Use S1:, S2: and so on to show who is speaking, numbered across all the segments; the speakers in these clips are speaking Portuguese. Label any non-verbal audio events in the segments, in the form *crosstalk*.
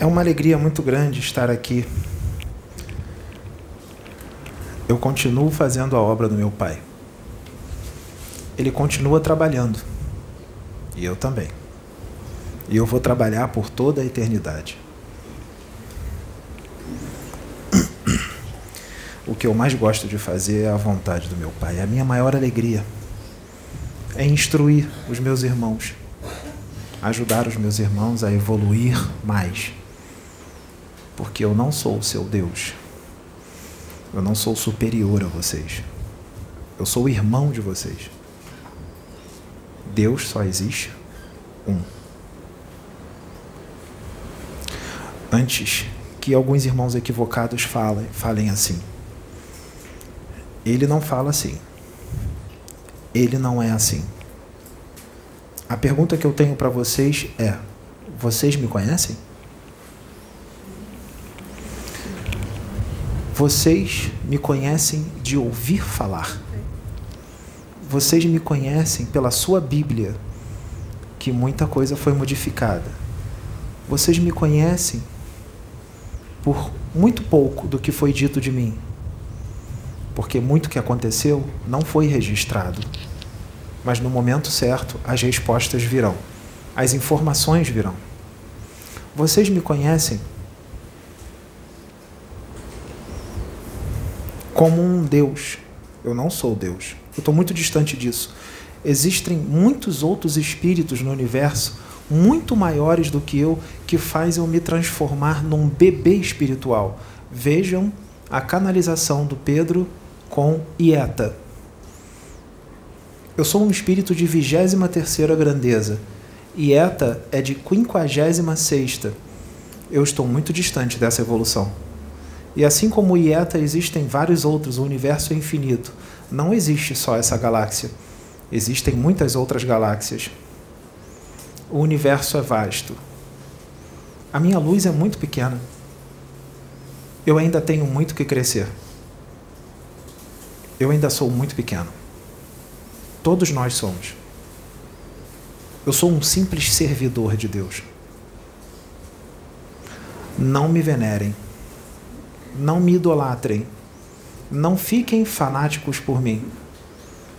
S1: É uma alegria muito grande estar aqui. Eu continuo fazendo a obra do meu Pai. Ele continua trabalhando. E eu também. E eu vou trabalhar por toda a eternidade. O que eu mais gosto de fazer é a vontade do meu Pai. A minha maior alegria é instruir os meus irmãos, ajudar os meus irmãos a evoluir mais porque eu não sou o seu Deus. Eu não sou superior a vocês. Eu sou irmão de vocês. Deus só existe um. Antes que alguns irmãos equivocados falem, falem assim. Ele não fala assim. Ele não é assim. A pergunta que eu tenho para vocês é: vocês me conhecem? Vocês me conhecem de ouvir falar. Vocês me conhecem pela sua Bíblia, que muita coisa foi modificada. Vocês me conhecem por muito pouco do que foi dito de mim. Porque muito que aconteceu não foi registrado. Mas no momento certo, as respostas virão. As informações virão. Vocês me conhecem como um Deus. Eu não sou Deus. Eu estou muito distante disso. Existem muitos outros espíritos no universo muito maiores do que eu que fazem eu me transformar num bebê espiritual. Vejam a canalização do Pedro com Ieta. Eu sou um espírito de 23ª grandeza. Ieta é de 56ª. Eu estou muito distante dessa evolução. E assim como Ieta, existem vários outros, o universo é infinito. Não existe só essa galáxia. Existem muitas outras galáxias. O universo é vasto. A minha luz é muito pequena. Eu ainda tenho muito que crescer. Eu ainda sou muito pequeno. Todos nós somos. Eu sou um simples servidor de Deus. Não me venerem não me idolatrem. Não fiquem fanáticos por mim.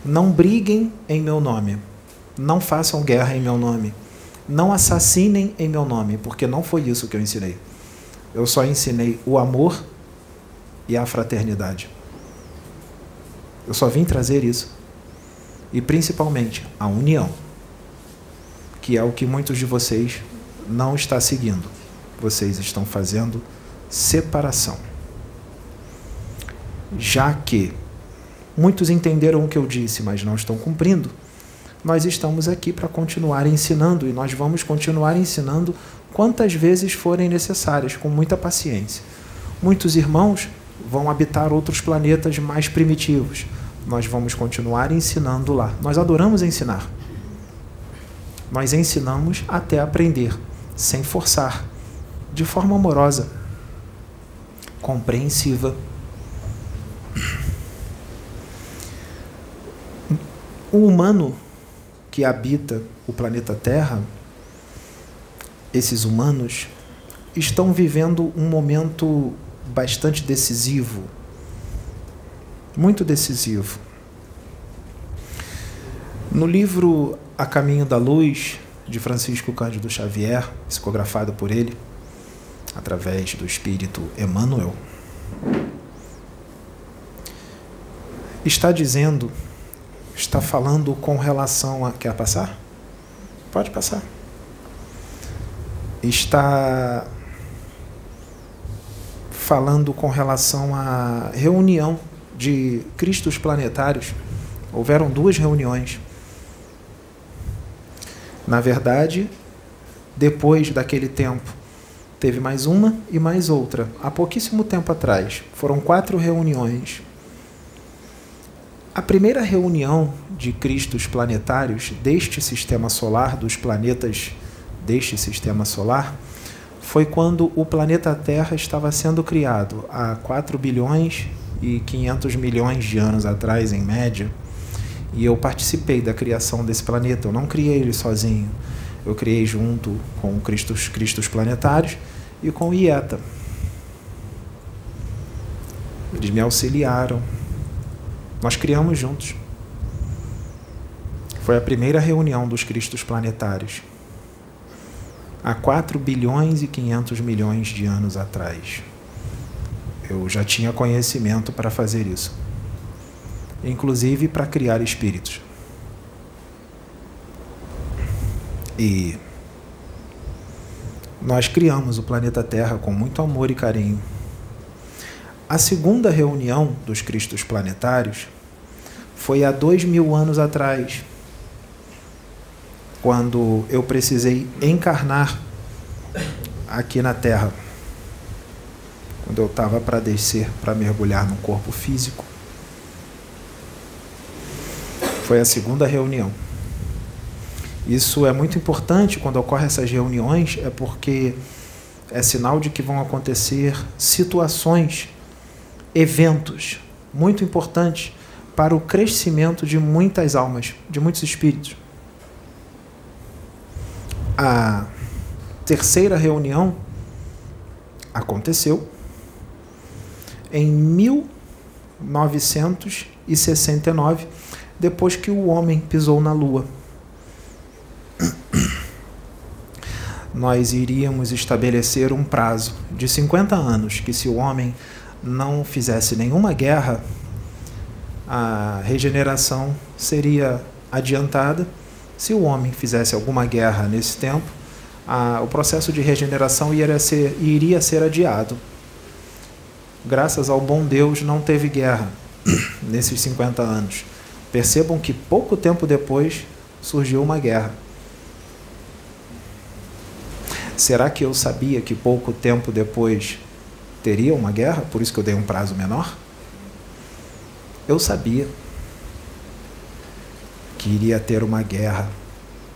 S1: Não briguem em meu nome. Não façam guerra em meu nome. Não assassinem em meu nome, porque não foi isso que eu ensinei. Eu só ensinei o amor e a fraternidade. Eu só vim trazer isso. E principalmente a união, que é o que muitos de vocês não estão seguindo. Vocês estão fazendo separação já que muitos entenderam o que eu disse, mas não estão cumprindo, nós estamos aqui para continuar ensinando e nós vamos continuar ensinando quantas vezes forem necessárias, com muita paciência. Muitos irmãos vão habitar outros planetas mais primitivos. Nós vamos continuar ensinando lá. Nós adoramos ensinar. Nós ensinamos até aprender, sem forçar, de forma amorosa, compreensiva o humano que habita o planeta Terra, esses humanos, estão vivendo um momento bastante decisivo, muito decisivo. No livro A Caminho da Luz, de Francisco Cândido Xavier, psicografado por ele, através do espírito Emmanuel, está dizendo está falando com relação a. Quer passar? Pode passar. Está falando com relação à reunião de Cristos planetários. Houveram duas reuniões. Na verdade, depois daquele tempo, teve mais uma e mais outra. Há pouquíssimo tempo atrás. Foram quatro reuniões a primeira reunião de Cristos planetários deste sistema solar, dos planetas deste sistema solar, foi quando o planeta Terra estava sendo criado há 4 bilhões e 500 milhões de anos atrás, em média. E eu participei da criação desse planeta. Eu não criei ele sozinho. Eu criei junto com Cristos, Cristos planetários e com o IETA. Eles me auxiliaram. Nós criamos juntos. Foi a primeira reunião dos Cristos planetários. Há 4 bilhões e 500 milhões de anos atrás. Eu já tinha conhecimento para fazer isso. Inclusive para criar espíritos. E nós criamos o planeta Terra com muito amor e carinho. A segunda reunião dos Cristos planetários foi há dois mil anos atrás, quando eu precisei encarnar aqui na Terra. Quando eu estava para descer, para mergulhar no corpo físico. Foi a segunda reunião. Isso é muito importante quando ocorrem essas reuniões, é porque é sinal de que vão acontecer situações, eventos muito importantes para o crescimento de muitas almas, de muitos espíritos. A terceira reunião aconteceu em 1969, depois que o homem pisou na Lua. nós iríamos estabelecer um prazo de 50 anos que, se o homem não fizesse nenhuma guerra, a regeneração seria adiantada. Se o homem fizesse alguma guerra nesse tempo, a, o processo de regeneração iria ser, iria ser adiado. Graças ao bom Deus, não teve guerra *coughs* nesses 50 anos. Percebam que pouco tempo depois surgiu uma guerra. Será que eu sabia que pouco tempo depois teria uma guerra? Por isso que eu dei um prazo menor? Eu sabia que iria ter uma guerra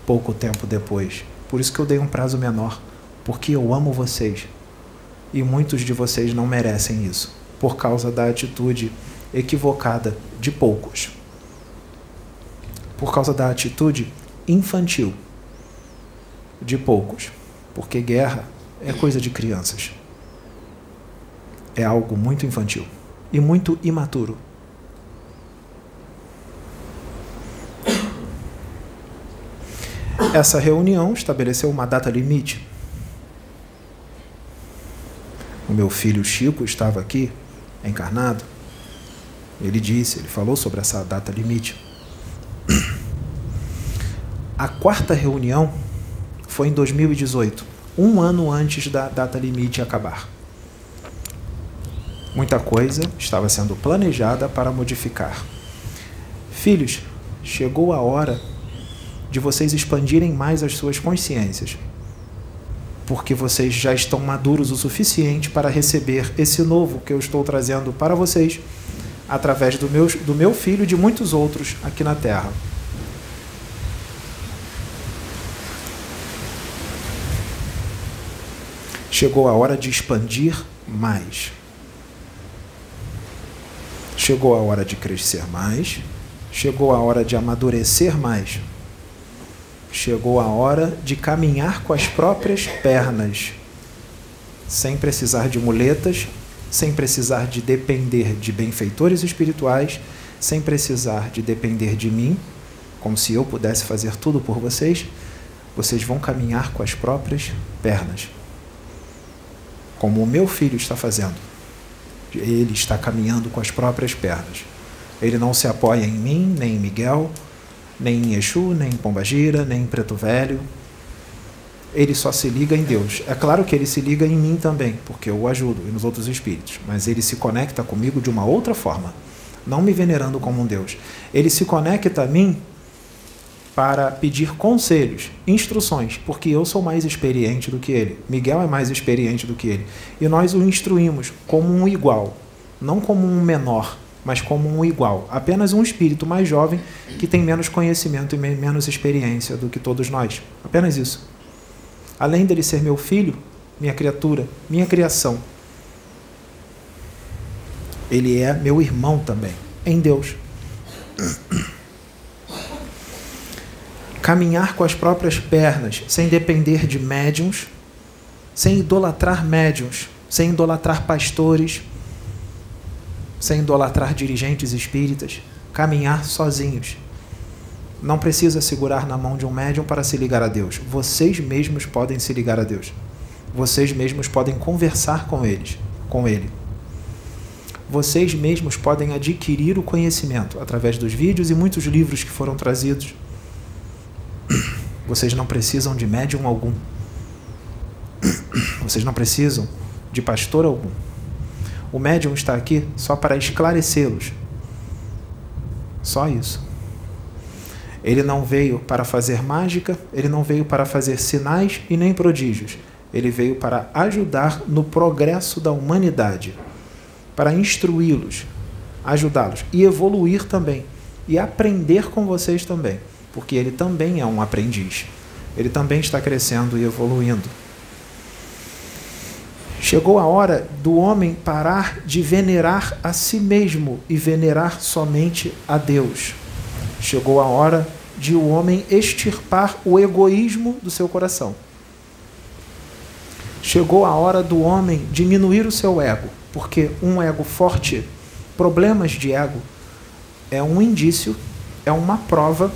S1: pouco tempo depois. Por isso que eu dei um prazo menor, porque eu amo vocês. E muitos de vocês não merecem isso, por causa da atitude equivocada de poucos. Por causa da atitude infantil de poucos. Porque guerra é coisa de crianças. É algo muito infantil e muito imaturo. Essa reunião estabeleceu uma data limite. O meu filho Chico estava aqui, encarnado. Ele disse, ele falou sobre essa data limite. A quarta reunião foi em 2018, um ano antes da data limite acabar. Muita coisa estava sendo planejada para modificar. Filhos, chegou a hora de vocês expandirem mais as suas consciências, porque vocês já estão maduros o suficiente para receber esse novo que eu estou trazendo para vocês através do meu, do meu filho e de muitos outros aqui na Terra. Chegou a hora de expandir mais. Chegou a hora de crescer mais. Chegou a hora de amadurecer mais. Chegou a hora de caminhar com as próprias pernas, sem precisar de muletas, sem precisar de depender de benfeitores espirituais, sem precisar de depender de mim, como se eu pudesse fazer tudo por vocês. Vocês vão caminhar com as próprias pernas como o meu filho está fazendo. Ele está caminhando com as próprias pernas. Ele não se apoia em mim, nem em Miguel, nem em Exu, nem em Pombagira, nem em Preto Velho. Ele só se liga em Deus. É claro que ele se liga em mim também, porque eu o ajudo e nos outros espíritos, mas ele se conecta comigo de uma outra forma, não me venerando como um Deus. Ele se conecta a mim para pedir conselhos, instruções, porque eu sou mais experiente do que ele. Miguel é mais experiente do que ele. E nós o instruímos como um igual, não como um menor, mas como um igual. Apenas um espírito mais jovem que tem menos conhecimento e menos experiência do que todos nós. Apenas isso. Além dele ser meu filho, minha criatura, minha criação, ele é meu irmão também, em Deus caminhar com as próprias pernas, sem depender de médiums, sem idolatrar médiums, sem idolatrar pastores, sem idolatrar dirigentes espíritas, caminhar sozinhos. Não precisa segurar na mão de um médium para se ligar a Deus. Vocês mesmos podem se ligar a Deus. Vocês mesmos podem conversar com eles, com ele. Vocês mesmos podem adquirir o conhecimento através dos vídeos e muitos livros que foram trazidos. Vocês não precisam de médium algum. Vocês não precisam de pastor algum. O médium está aqui só para esclarecê-los. Só isso. Ele não veio para fazer mágica, ele não veio para fazer sinais e nem prodígios. Ele veio para ajudar no progresso da humanidade, para instruí-los, ajudá-los e evoluir também e aprender com vocês também, porque ele também é um aprendiz. Ele também está crescendo e evoluindo. Chegou a hora do homem parar de venerar a si mesmo e venerar somente a Deus. Chegou a hora de o homem extirpar o egoísmo do seu coração. Chegou a hora do homem diminuir o seu ego, porque um ego forte, problemas de ego, é um indício, é uma prova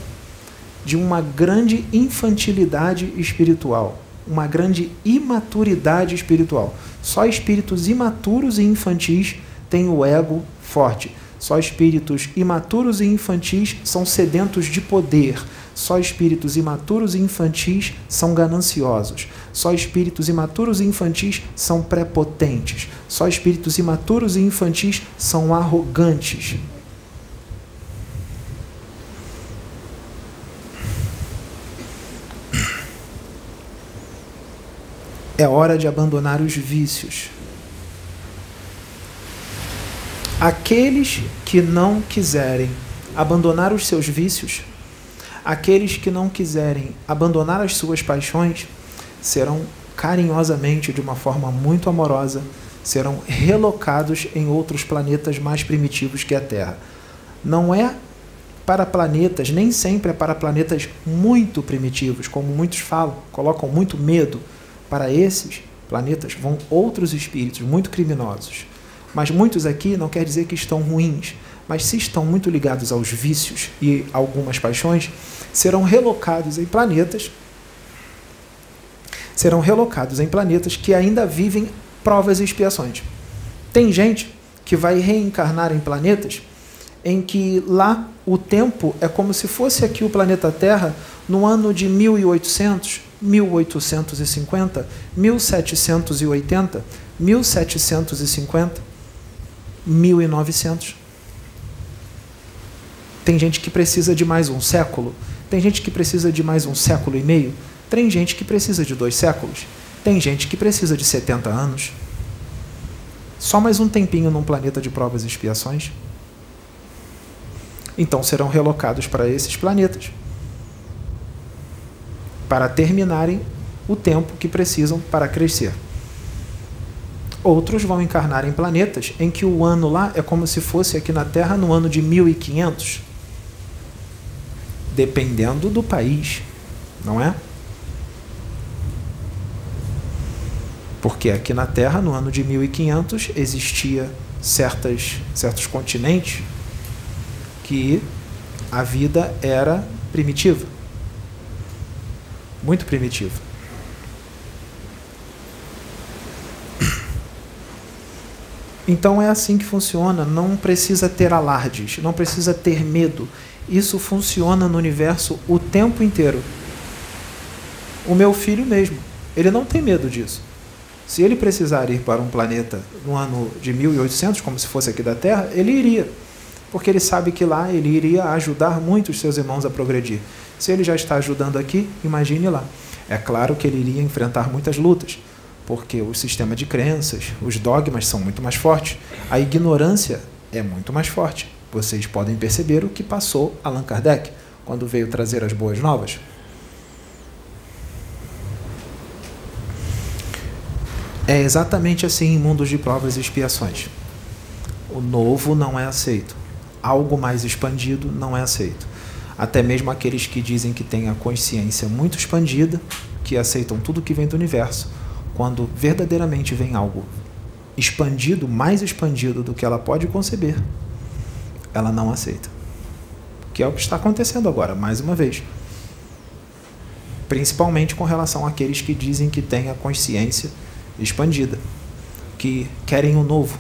S1: de uma grande infantilidade espiritual uma grande imaturidade espiritual. Só espíritos imaturos e infantis têm o ego forte. Só espíritos imaturos e infantis são sedentos de poder. Só espíritos imaturos e infantis são gananciosos. Só espíritos imaturos e infantis são prepotentes. Só espíritos imaturos e infantis são arrogantes. É hora de abandonar os vícios. Aqueles que não quiserem abandonar os seus vícios, aqueles que não quiserem abandonar as suas paixões, serão carinhosamente, de uma forma muito amorosa, serão relocados em outros planetas mais primitivos que a Terra. Não é para planetas, nem sempre é para planetas muito primitivos, como muitos falam, colocam muito medo para esses planetas vão outros espíritos muito criminosos. Mas muitos aqui não quer dizer que estão ruins, mas se estão muito ligados aos vícios e algumas paixões, serão relocados em planetas serão relocados em planetas que ainda vivem provas e expiações. Tem gente que vai reencarnar em planetas em que lá o tempo é como se fosse aqui o planeta Terra no ano de 1800, 1850, 1780, 1750, 1900. Tem gente que precisa de mais um século, tem gente que precisa de mais um século e meio, tem gente que precisa de dois séculos, tem gente que precisa de 70 anos. Só mais um tempinho num planeta de provas e expiações. Então serão relocados para esses planetas para terminarem o tempo que precisam para crescer. Outros vão encarnar em planetas em que o ano lá é como se fosse aqui na Terra no ano de 1500. Dependendo do país, não é? Porque aqui na Terra, no ano de 1500, existia certas, certos continentes que a vida era primitiva muito primitivo. Então é assim que funciona, não precisa ter alardes, não precisa ter medo. Isso funciona no universo o tempo inteiro. O meu filho mesmo, ele não tem medo disso. Se ele precisar ir para um planeta no ano de 1800, como se fosse aqui da Terra, ele iria, porque ele sabe que lá ele iria ajudar muito os seus irmãos a progredir. Se ele já está ajudando aqui, imagine lá. É claro que ele iria enfrentar muitas lutas, porque o sistema de crenças, os dogmas são muito mais fortes, a ignorância é muito mais forte. Vocês podem perceber o que passou Allan Kardec quando veio trazer as boas novas. É exatamente assim em mundos de provas e expiações. O novo não é aceito. Algo mais expandido não é aceito até mesmo aqueles que dizem que têm a consciência muito expandida, que aceitam tudo que vem do universo, quando verdadeiramente vem algo expandido, mais expandido do que ela pode conceber, ela não aceita. Que é o que está acontecendo agora, mais uma vez. Principalmente com relação àqueles que dizem que têm a consciência expandida, que querem o novo.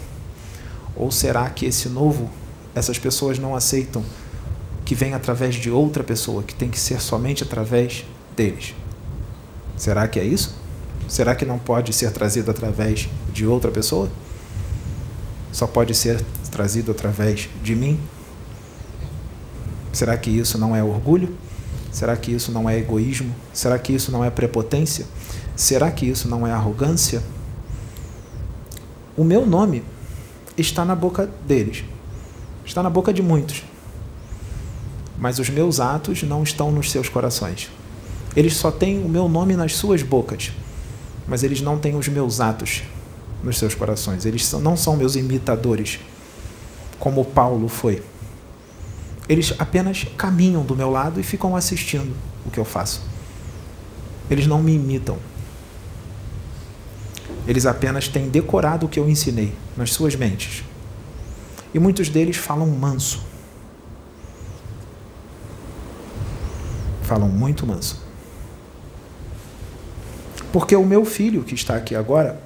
S1: Ou será que esse novo, essas pessoas não aceitam que vem através de outra pessoa, que tem que ser somente através deles? Será que é isso? Será que não pode ser trazido através de outra pessoa? Só pode ser trazido através de mim? Será que isso não é orgulho? Será que isso não é egoísmo? Será que isso não é prepotência? Será que isso não é arrogância? O meu nome está na boca deles, está na boca de muitos, mas os meus atos não estão nos seus corações. Eles só têm o meu nome nas suas bocas, mas eles não têm os meus atos nos seus corações. Eles não são meus imitadores, como Paulo foi. Eles apenas caminham do meu lado e ficam assistindo o que eu faço. Eles não me imitam. Eles apenas têm decorado o que eu ensinei nas suas mentes. E muitos deles falam manso. Falam muito manso. Porque o meu filho, que está aqui agora,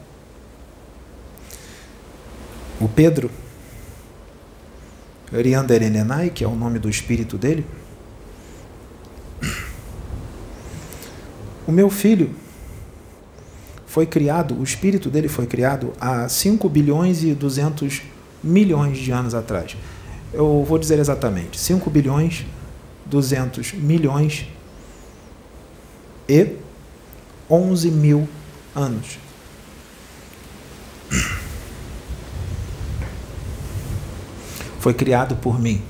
S1: o Pedro, Rianderenenai, que é o nome do espírito dele, o meu filho foi criado, o espírito dele foi criado há 5 bilhões e 200 milhões de anos atrás. Eu vou dizer exatamente, 5 bilhões 200 milhões e 11 mil anos. Foi criado por mim.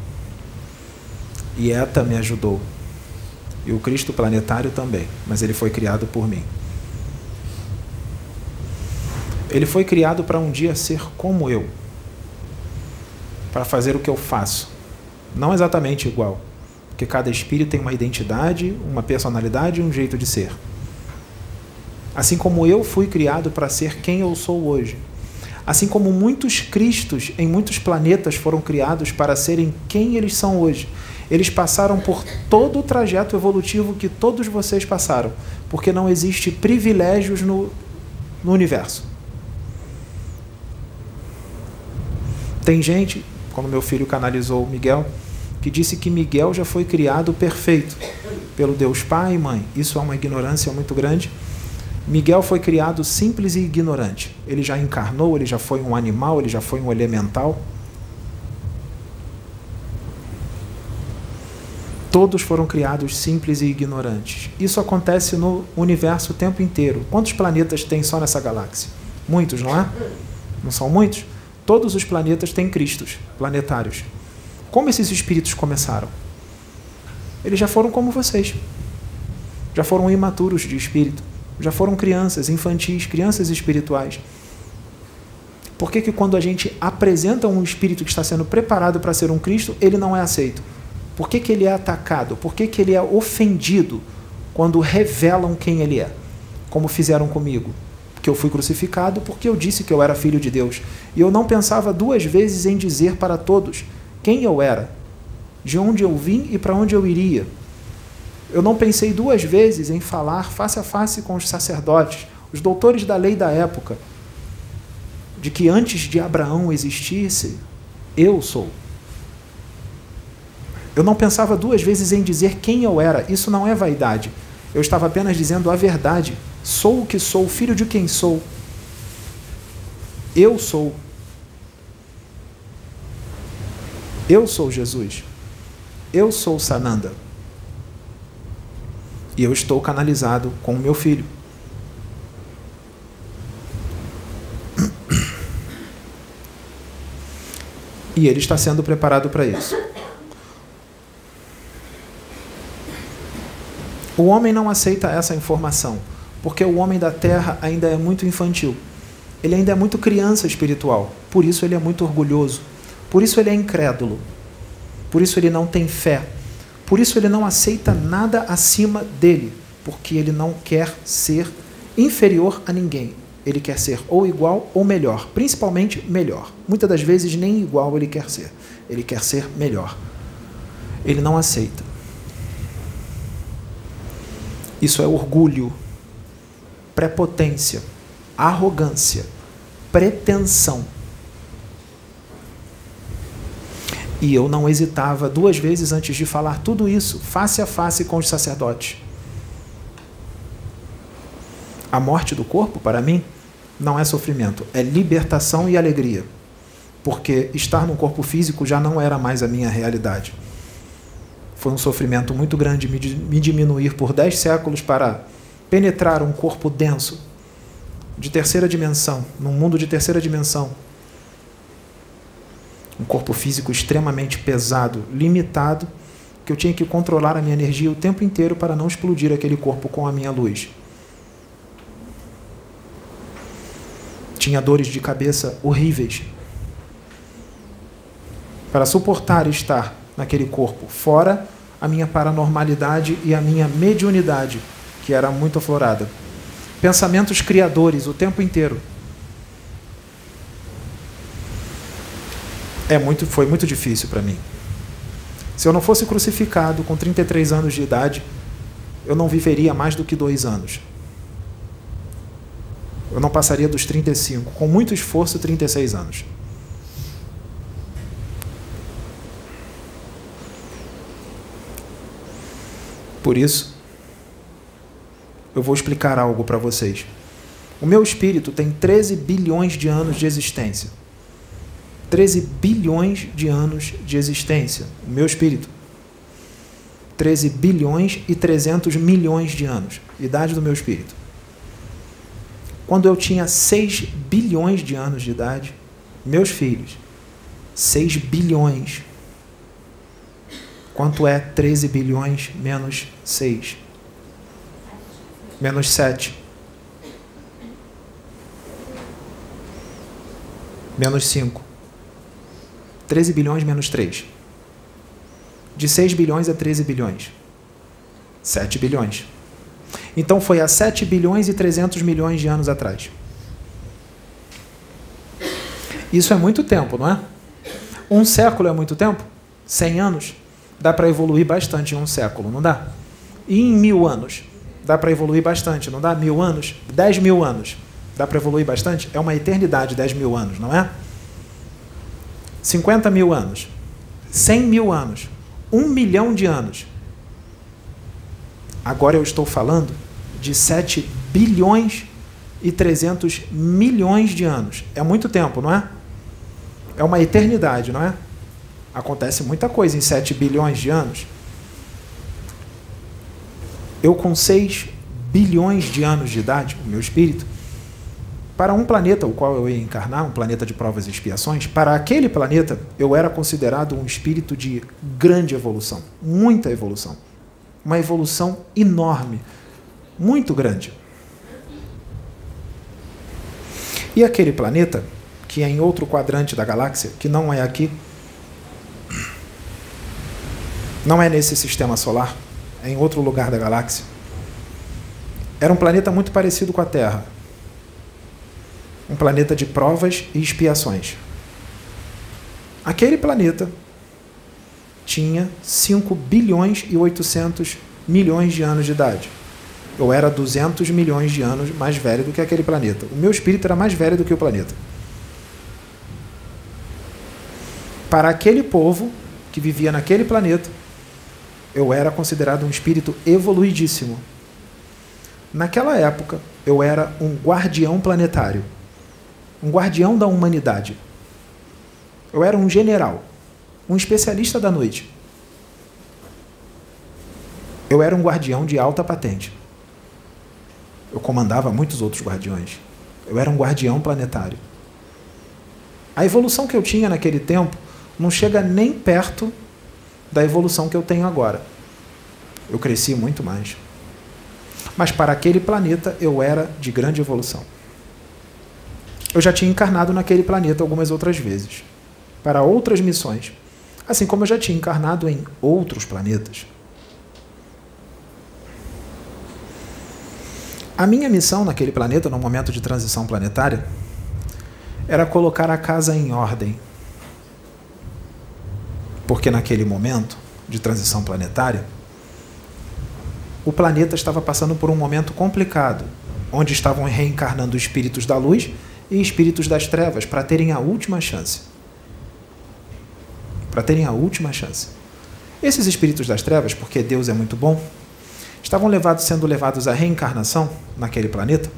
S1: E ETA me ajudou. E o Cristo planetário também, mas ele foi criado por mim. Ele foi criado para um dia ser como eu, para fazer o que eu faço. Não exatamente igual, porque cada espírito tem uma identidade, uma personalidade e um jeito de ser. Assim como eu fui criado para ser quem eu sou hoje. Assim como muitos cristos em muitos planetas foram criados para serem quem eles são hoje. Eles passaram por todo o trajeto evolutivo que todos vocês passaram, porque não existe privilégios no, no universo. Tem gente, como meu filho canalizou Miguel, que disse que Miguel já foi criado perfeito pelo Deus Pai e Mãe. Isso é uma ignorância muito grande Miguel foi criado simples e ignorante. Ele já encarnou, ele já foi um animal, ele já foi um elemental. Todos foram criados simples e ignorantes. Isso acontece no universo o tempo inteiro. Quantos planetas tem só nessa galáxia? Muitos, não é? Não são muitos? Todos os planetas têm cristos planetários. Como esses espíritos começaram? Eles já foram como vocês. Já foram imaturos de espírito já foram crianças, infantis, crianças espirituais. Por que, que quando a gente apresenta um espírito que está sendo preparado para ser um Cristo, ele não é aceito? Por que, que ele é atacado? Por que, que ele é ofendido quando revelam quem ele é? Como fizeram comigo. Que eu fui crucificado porque eu disse que eu era filho de Deus. E eu não pensava duas vezes em dizer para todos quem eu era, de onde eu vim e para onde eu iria. Eu não pensei duas vezes em falar face a face com os sacerdotes, os doutores da lei da época, de que antes de Abraão existisse, eu sou. Eu não pensava duas vezes em dizer quem eu era, isso não é vaidade. Eu estava apenas dizendo a verdade. Sou o que sou, filho de quem sou. Eu sou. Eu sou Jesus. Eu sou Sananda e eu estou canalizado com o meu filho. *clears throat* E ele está sendo preparado para isso. O homem não aceita essa informação, porque o homem da terra ainda é muito infantil. Ele ainda é muito criança espiritual. Por isso ele é muito orgulhoso. Por isso ele é incrédulo. Por isso ele não tem fé por isso ele não aceita nada acima dele, porque ele não quer ser inferior a ninguém. ele quer ser ou igual ou melhor, principalmente melhor. Muitas das vezes nem igual ele quer ser, ele quer ser melhor. Ele não aceita. Isso é orgulho, prepotência, arrogância, pretensão. E eu não hesitava duas vezes antes de falar tudo isso, face a face com os sacerdotes. A morte do corpo, para mim, não é sofrimento, é libertação e alegria. Porque estar no corpo físico já não era mais a minha realidade. Foi um sofrimento muito grande me diminuir por dez séculos para penetrar um corpo denso, de terceira dimensão, num mundo de terceira dimensão, um corpo físico extremamente pesado, limitado, que eu tinha que controlar a minha energia o tempo inteiro para não explodir aquele corpo com a minha luz. Tinha dores de cabeça horríveis. Para suportar estar naquele corpo, fora a minha paranormalidade e a minha mediunidade, que era muito aflorada. Pensamentos criadores o tempo inteiro. É muito, foi muito difícil para mim. Se eu não fosse crucificado com 33 anos de idade, eu não viveria mais do que dois anos. Eu não passaria dos 35, com muito esforço, 36 anos. Por isso, eu vou explicar algo para vocês. O meu espírito tem 13 bilhões de anos de existência. 13 bilhões de anos de existência, o meu espírito. 13 bilhões e 300 milhões de anos, idade do meu espírito. Quando eu tinha 6 bilhões de anos de idade, meus filhos, 6 bilhões. Quanto é 13 bilhões menos 6? Menos 7. Menos 5. 13 bilhões menos 3. De 6 bilhões a 13 bilhões. 7 bilhões. Então foi há 7 bilhões e 300 milhões de anos atrás. Isso é muito tempo, não é? Um século é muito tempo? 100 anos? Dá para evoluir bastante em um século, não dá? E em mil anos? Dá para evoluir bastante, não dá? Mil anos? 10 mil anos? Dá para evoluir bastante? É uma eternidade 10 mil anos, não é? 50 mil anos, 100 mil anos, 1 milhão de anos. Agora eu estou falando de 7 bilhões e 300 milhões de anos. É muito tempo, não é? É uma eternidade, não é? Acontece muita coisa em 7 bilhões de anos. Eu, com 6 bilhões de anos de idade, o meu espírito, para um planeta, o qual eu ia encarnar, um planeta de provas e expiações, para aquele planeta eu era considerado um espírito de grande evolução, muita evolução. Uma evolução enorme, muito grande. E aquele planeta, que é em outro quadrante da galáxia, que não é aqui, não é nesse sistema solar, é em outro lugar da galáxia, era um planeta muito parecido com a Terra, um planeta de provas e expiações. Aquele planeta tinha 5 bilhões e 800 milhões de anos de idade. Eu era 200 milhões de anos mais velho do que aquele planeta. O meu espírito era mais velho do que o planeta. Para aquele povo que vivia naquele planeta, eu era considerado um espírito evoluidíssimo. Naquela época, eu era um guardião planetário um guardião da humanidade. Eu era um general, um especialista da noite. Eu era um guardião de alta patente. Eu comandava muitos outros guardiões. Eu era um guardião planetário. A evolução que eu tinha naquele tempo não chega nem perto da evolução que eu tenho agora. Eu cresci muito mais. Mas para aquele planeta eu era de grande evolução eu já tinha encarnado naquele planeta algumas outras vezes, para outras missões, assim como eu já tinha encarnado em outros planetas. A minha missão naquele planeta, no momento de transição planetária, era colocar a casa em ordem. Porque naquele momento de transição planetária, o planeta estava passando por um momento complicado, onde estavam reencarnando espíritos da luz e espíritos das trevas para terem a última chance. Para terem a última chance. Esses espíritos das trevas, porque Deus é muito bom, estavam levados, sendo levados à reencarnação naquele planeta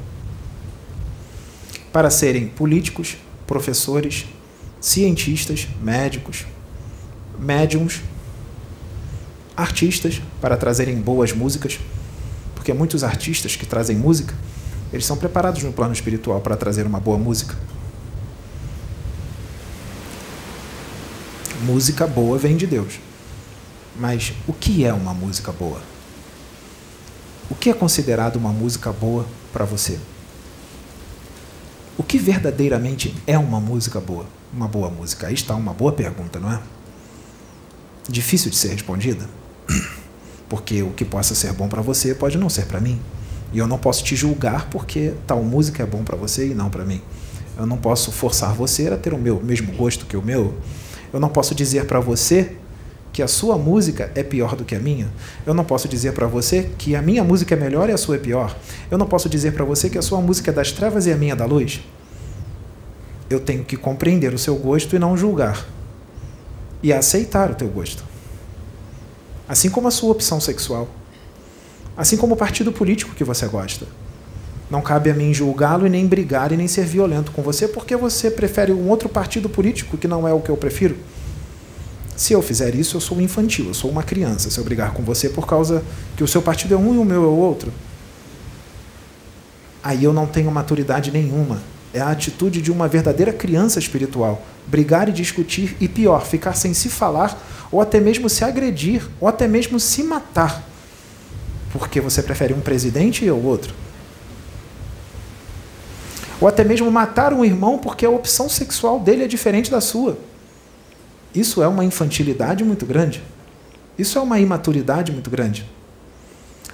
S1: para serem políticos, professores, cientistas, médicos, médiums, artistas para trazerem boas músicas, porque muitos artistas que trazem música, eles são preparados no plano espiritual para trazer uma boa música. Música boa vem de Deus. Mas o que é uma música boa? O que é considerado uma música boa para você? O que verdadeiramente é uma música boa? Uma boa música? Aí está uma boa pergunta, não é? Difícil de ser respondida. *clears throat* Porque o que possa ser bom para você pode não ser para mim. E eu não posso te julgar porque tal música é bom para você e não para mim. Eu não posso forçar você a ter o meu mesmo gosto que o meu. Eu não posso dizer para você que a sua música é pior do que a minha. Eu não posso dizer para você que a minha música é melhor e a sua é pior. Eu não posso dizer para você que a sua música é das trevas e a minha é da luz. Eu tenho que compreender o seu gosto e não julgar. E aceitar o teu gosto. Assim como a sua opção sexual. Assim como o partido político que você gosta. Não cabe a mim julgá-lo e nem brigar e nem ser violento com você porque você prefere um outro partido político que não é o que eu prefiro. Se eu fizer isso, eu sou infantil, eu sou uma criança. Se eu brigar com você por causa que o seu partido é um e o meu é o outro, aí eu não tenho maturidade nenhuma. É a atitude de uma verdadeira criança espiritual. Brigar e discutir, e pior, ficar sem se falar, ou até mesmo se agredir, ou até mesmo se matar. Porque você prefere um presidente e o outro. Ou até mesmo matar um irmão porque a opção sexual dele é diferente da sua. Isso é uma infantilidade muito grande. Isso é uma imaturidade muito grande.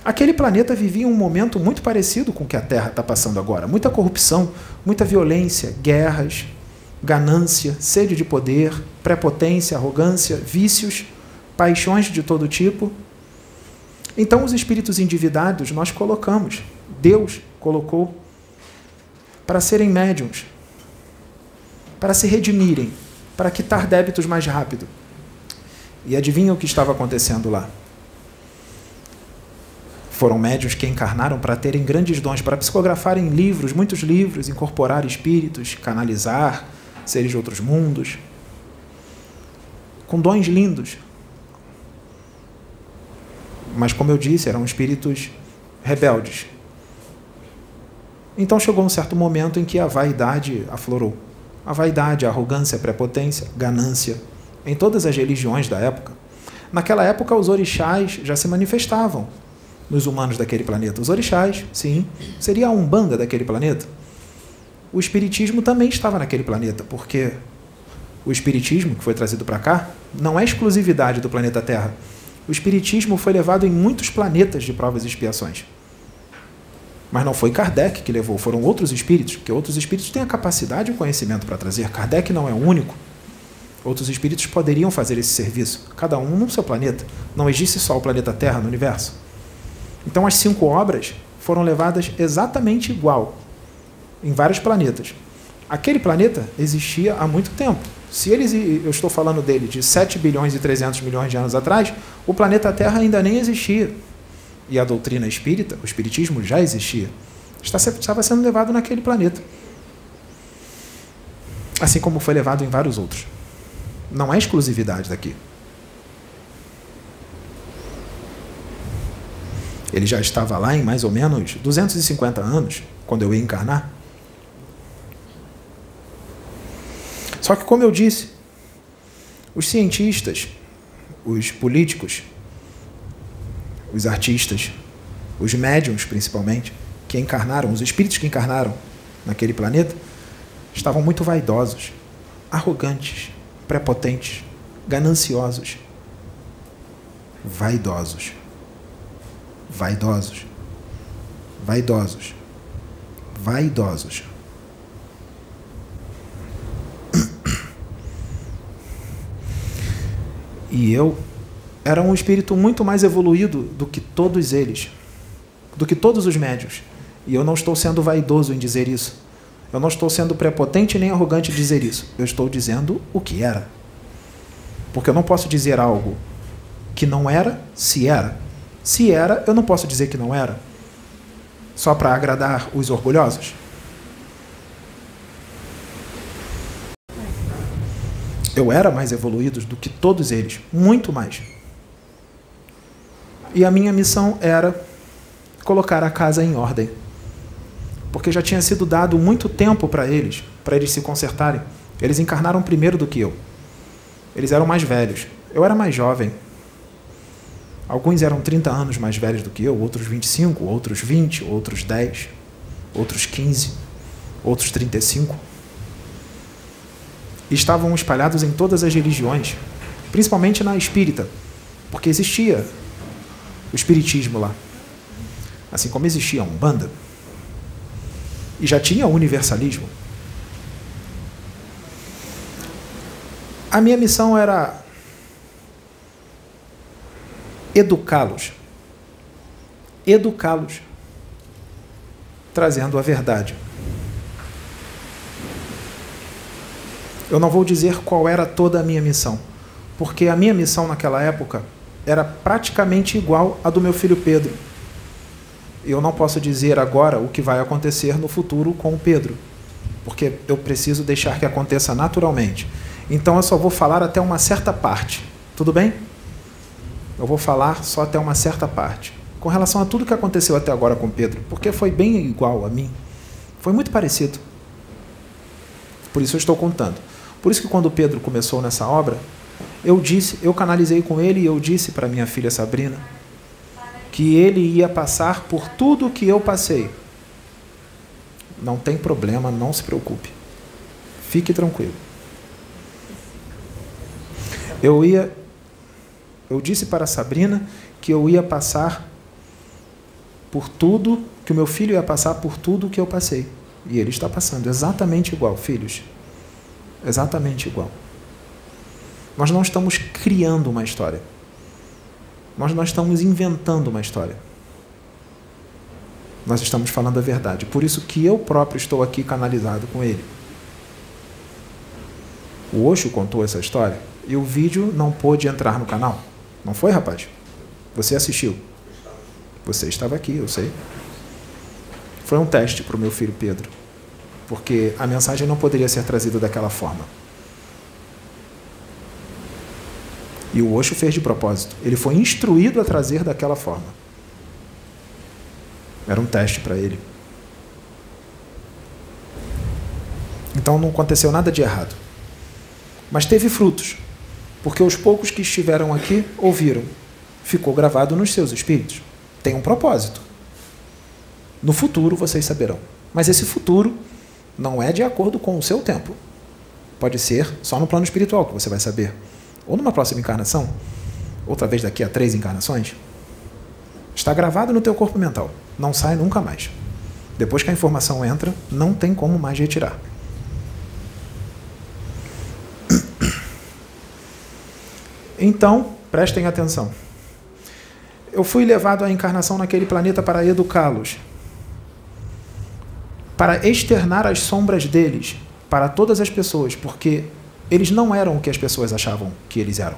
S1: Aquele planeta vivia um momento muito parecido com o que a Terra está passando agora. Muita corrupção, muita violência, guerras, ganância, sede de poder, prepotência, arrogância, vícios, paixões de todo tipo. Então, os espíritos endividados nós colocamos, Deus colocou, para serem médiums, para se redimirem, para quitar débitos mais rápido. E adivinha o que estava acontecendo lá? Foram médios que encarnaram para terem grandes dons, para psicografarem livros, muitos livros, incorporar espíritos, canalizar seres de outros mundos, com dons lindos. Mas, como eu disse, eram espíritos rebeldes. Então chegou um certo momento em que a vaidade aflorou a vaidade, a arrogância, a prepotência, ganância, em todas as religiões da época. Naquela época, os orixás já se manifestavam nos humanos daquele planeta. Os orixás, sim, seria a umbanda daquele planeta. O espiritismo também estava naquele planeta, porque o espiritismo que foi trazido para cá não é exclusividade do planeta Terra. O espiritismo foi levado em muitos planetas de provas e expiações. Mas não foi Kardec que levou, foram outros espíritos, porque outros espíritos têm a capacidade e o conhecimento para trazer. Kardec não é o único. Outros espíritos poderiam fazer esse serviço, cada um no seu planeta. Não existe só o planeta Terra no universo. Então as cinco obras foram levadas exatamente igual em vários planetas. Aquele planeta existia há muito tempo. Se eles, eu estou falando dele de 7 bilhões e 300 milhões de anos atrás, o planeta Terra ainda nem existia e a doutrina espírita, o espiritismo já existia, estava sendo levado naquele planeta. Assim como foi levado em vários outros. Não é exclusividade daqui. Ele já estava lá em mais ou menos 250 anos, quando eu ia encarnar. Só que, como eu disse, os cientistas, os políticos, os artistas, os médiums principalmente, que encarnaram, os espíritos que encarnaram naquele planeta, estavam muito vaidosos, arrogantes, prepotentes, gananciosos, vaidosos. Vaidosos. Vaidosos. vaidosos. E eu era um espírito muito mais evoluído do que todos eles, do que todos os médios. E eu não estou sendo vaidoso em dizer isso. Eu não estou sendo prepotente nem arrogante em dizer isso. Eu estou dizendo o que era. Porque eu não posso dizer algo que não era, se era. Se era, eu não posso dizer que não era. Só para agradar os orgulhosos. Eu era mais evoluído do que todos eles, muito mais. E a minha missão era colocar a casa em ordem. Porque já tinha sido dado muito tempo para eles, para eles se consertarem. Eles encarnaram primeiro do que eu. Eles eram mais velhos. Eu era mais jovem. Alguns eram 30 anos mais velhos do que eu, outros 25, outros 20, outros 10, outros 15, outros 35. Estavam espalhados em todas as religiões, principalmente na espírita, porque existia o espiritismo lá. Assim como existia a Umbanda. E já tinha o universalismo. A minha missão era educá-los. Educá-los. Trazendo a verdade. Eu não vou dizer qual era toda a minha missão, porque a minha missão naquela época era praticamente igual à do meu filho Pedro. Eu não posso dizer agora o que vai acontecer no futuro com o Pedro, porque eu preciso deixar que aconteça naturalmente. Então eu só vou falar até uma certa parte. Tudo bem? Eu vou falar só até uma certa parte. Com relação a tudo que aconteceu até agora com Pedro, porque foi bem igual a mim. Foi muito parecido. Por isso eu estou contando. Por isso que quando Pedro começou nessa obra, eu disse, eu canalizei com ele e eu disse para minha filha Sabrina que ele ia passar por tudo o que eu passei. Não tem problema, não se preocupe. Fique tranquilo. Eu ia eu disse para Sabrina que eu ia passar por tudo, que o meu filho ia passar por tudo o que eu passei. E ele está passando exatamente igual, filhos. Exatamente igual. Nós não estamos criando uma história. Nós não estamos inventando uma história. Nós estamos falando a verdade. Por isso que eu próprio estou aqui canalizado com ele. O Osho contou essa história e o vídeo não pôde entrar no canal. Não foi, rapaz? Você assistiu? Você estava aqui, eu sei. Foi um teste para o meu filho Pedro, porque a mensagem não poderia ser trazida daquela forma. E o Osho fez de propósito. Ele foi instruído a trazer daquela forma. Era um teste para ele. Então não aconteceu nada de errado. Mas teve frutos, porque os poucos que estiveram aqui ouviram. Ficou gravado nos seus espíritos. Tem um propósito. No futuro vocês saberão. Mas esse futuro não é de acordo com o seu tempo. Pode ser só no plano espiritual que você vai saber ou numa próxima encarnação, outra vez daqui a três encarnações, está gravado no teu corpo mental. Não sai nunca mais. Depois que a informação entra, não tem como mais retirar. *coughs* Então, prestem atenção. Eu fui levado à encarnação naquele planeta para educá-los, para externar as sombras deles para todas as pessoas, porque eles não eram o que as pessoas achavam que eles eram.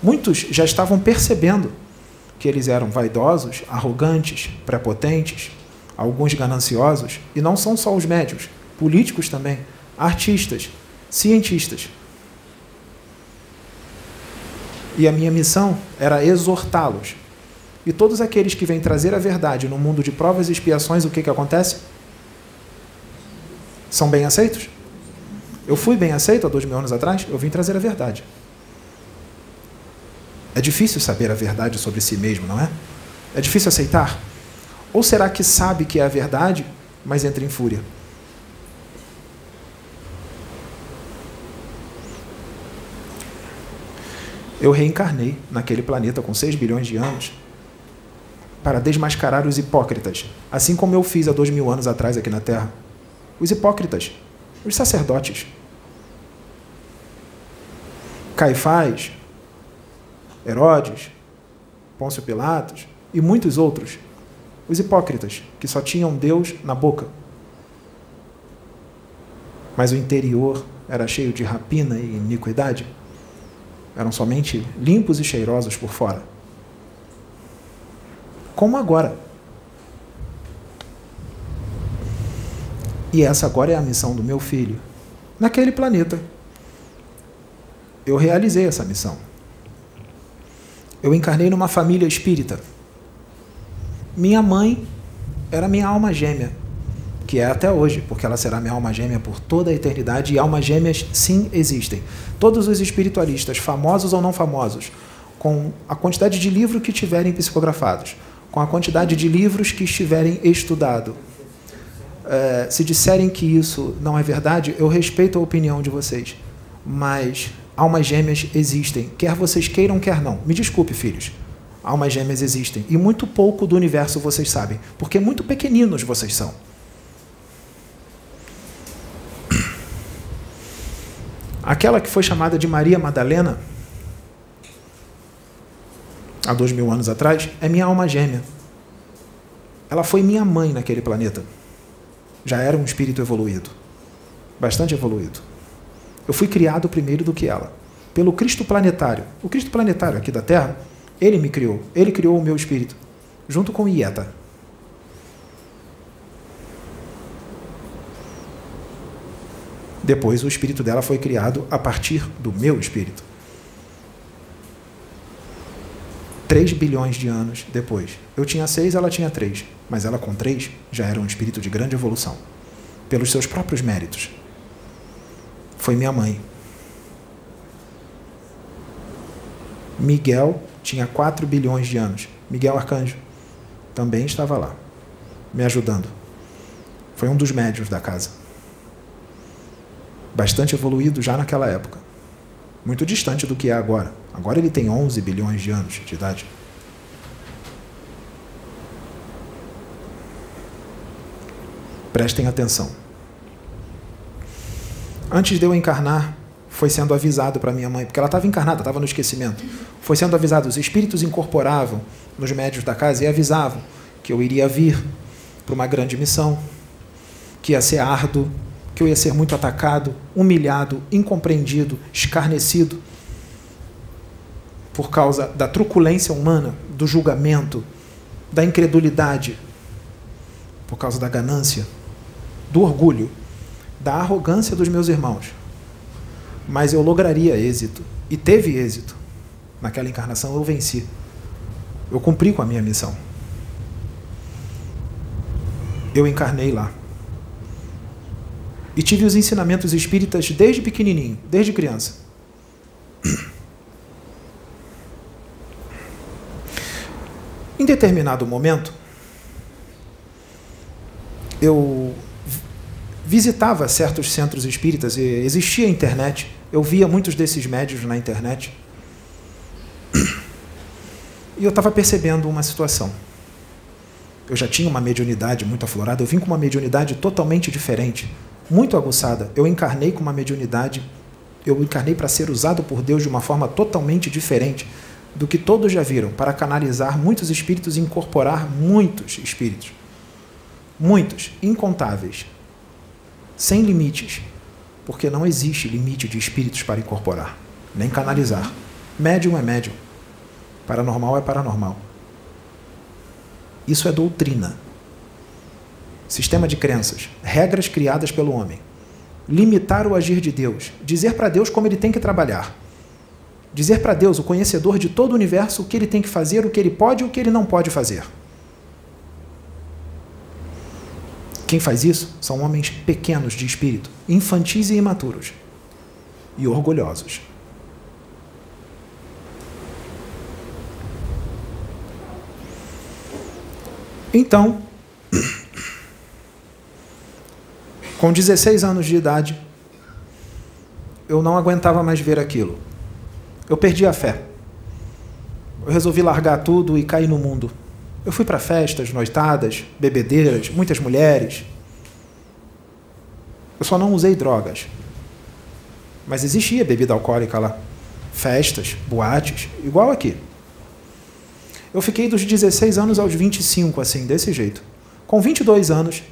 S1: Muitos já estavam percebendo que eles eram vaidosos, arrogantes, prepotentes, alguns gananciosos, e não são só os médios, políticos também, artistas, cientistas. E a minha missão era exortá-los. E todos aqueles que vêm trazer a verdade no mundo de provas e expiações, o que, que acontece? São bem aceitos? Eu fui bem aceito há dois mil anos atrás, eu vim trazer a verdade. É difícil saber a verdade sobre si mesmo, não é? É difícil aceitar? Ou será que sabe que é a verdade, mas entra em fúria? Eu reencarnei naquele planeta com 6 bilhões de anos para desmascarar os hipócritas, assim como eu fiz há dois mil anos atrás aqui na Terra. Os hipócritas, os sacerdotes. Caifás, Herodes, Pôncio Pilatos e muitos outros. Os hipócritas, que só tinham Deus na boca. Mas o interior era cheio de rapina e iniquidade. Eram somente limpos e cheirosos por fora como agora. E essa agora é a missão do meu filho. Naquele planeta. Eu realizei essa missão. Eu encarnei numa família espírita. Minha mãe era minha alma gêmea, que é até hoje, porque ela será minha alma gêmea por toda a eternidade, e almas gêmeas sim existem. Todos os espiritualistas, famosos ou não famosos, com a quantidade de livros que tiverem psicografados, com a quantidade de livros que estiverem estudado. É, se disserem que isso não é verdade, eu respeito a opinião de vocês, mas almas gêmeas existem, quer vocês queiram, quer não. Me desculpe, filhos. Almas gêmeas existem. E muito pouco do universo vocês sabem, porque muito pequeninos vocês são. Aquela que foi chamada de Maria Madalena, há dois mil anos atrás, é minha alma gêmea. Ela foi minha mãe naquele planeta. Já era um espírito evoluído. Bastante evoluído. Eu fui criado primeiro do que ela. Pelo Cristo planetário. O Cristo planetário aqui da Terra, ele me criou. Ele criou o meu espírito. Junto com Ieta. Depois, o espírito dela foi criado a partir do meu espírito. 3 bilhões de anos depois. Eu tinha 6, ela tinha 3, mas ela com 3 já era um espírito de grande evolução, pelos seus próprios méritos. Foi minha mãe. Miguel tinha 4 bilhões de anos. Miguel Arcanjo também estava lá, me ajudando. Foi um dos médios da casa. Bastante evoluído já naquela época. Muito distante do que é agora. Agora ele tem 11 bilhões de anos de idade. Prestem atenção. Antes de eu encarnar, foi sendo avisado para minha mãe, porque ela estava encarnada, estava no esquecimento. Foi sendo avisado, os espíritos incorporavam nos médios da casa e avisavam que eu iria vir para uma grande missão, que ia ser árduo, que eu ia ser muito atacado, humilhado, incompreendido, escarnecido por causa da truculência humana, do julgamento, da incredulidade, por causa da ganância, do orgulho, da arrogância dos meus irmãos. Mas eu lograria êxito, e teve êxito. Naquela encarnação eu venci. Eu cumpri com a minha missão. Eu encarnei lá. E tive os ensinamentos espíritas desde pequenininho, desde criança. *clears throat* Em determinado momento, eu visitava certos centros espíritas, e existia internet, eu via muitos desses médios na internet. *clears throat* E eu estava percebendo uma situação. Eu já tinha uma mediunidade muito aflorada, eu vim com uma mediunidade totalmente diferente, muito aguçada. Eu encarnei com uma mediunidade, eu encarnei para ser usado por Deus de uma forma totalmente diferente do que todos já viram, para canalizar muitos espíritos e incorporar muitos espíritos. Muitos, incontáveis, sem limites, porque não existe limite de espíritos para incorporar, nem canalizar. Médium é médium, paranormal é paranormal. Isso é doutrina. Sistema de crenças, regras criadas pelo homem. Limitar o agir de Deus, dizer para Deus como ele tem que trabalhar Dizer para Deus, o conhecedor de todo o universo, o que ele tem que fazer, o que ele pode e o que ele não pode fazer. Quem faz isso são homens pequenos de espírito, infantis e imaturos, e orgulhosos. Então, com 16 anos de idade, eu não aguentava mais ver aquilo. Eu perdi a fé. Eu resolvi largar tudo e cair no mundo. Eu fui para festas, noitadas, bebedeiras, muitas mulheres. Eu só não usei drogas. Mas existia bebida alcoólica lá. Festas, boates, igual aqui. Eu fiquei dos 16 anos aos 25, assim, desse jeito. Com 22 anos,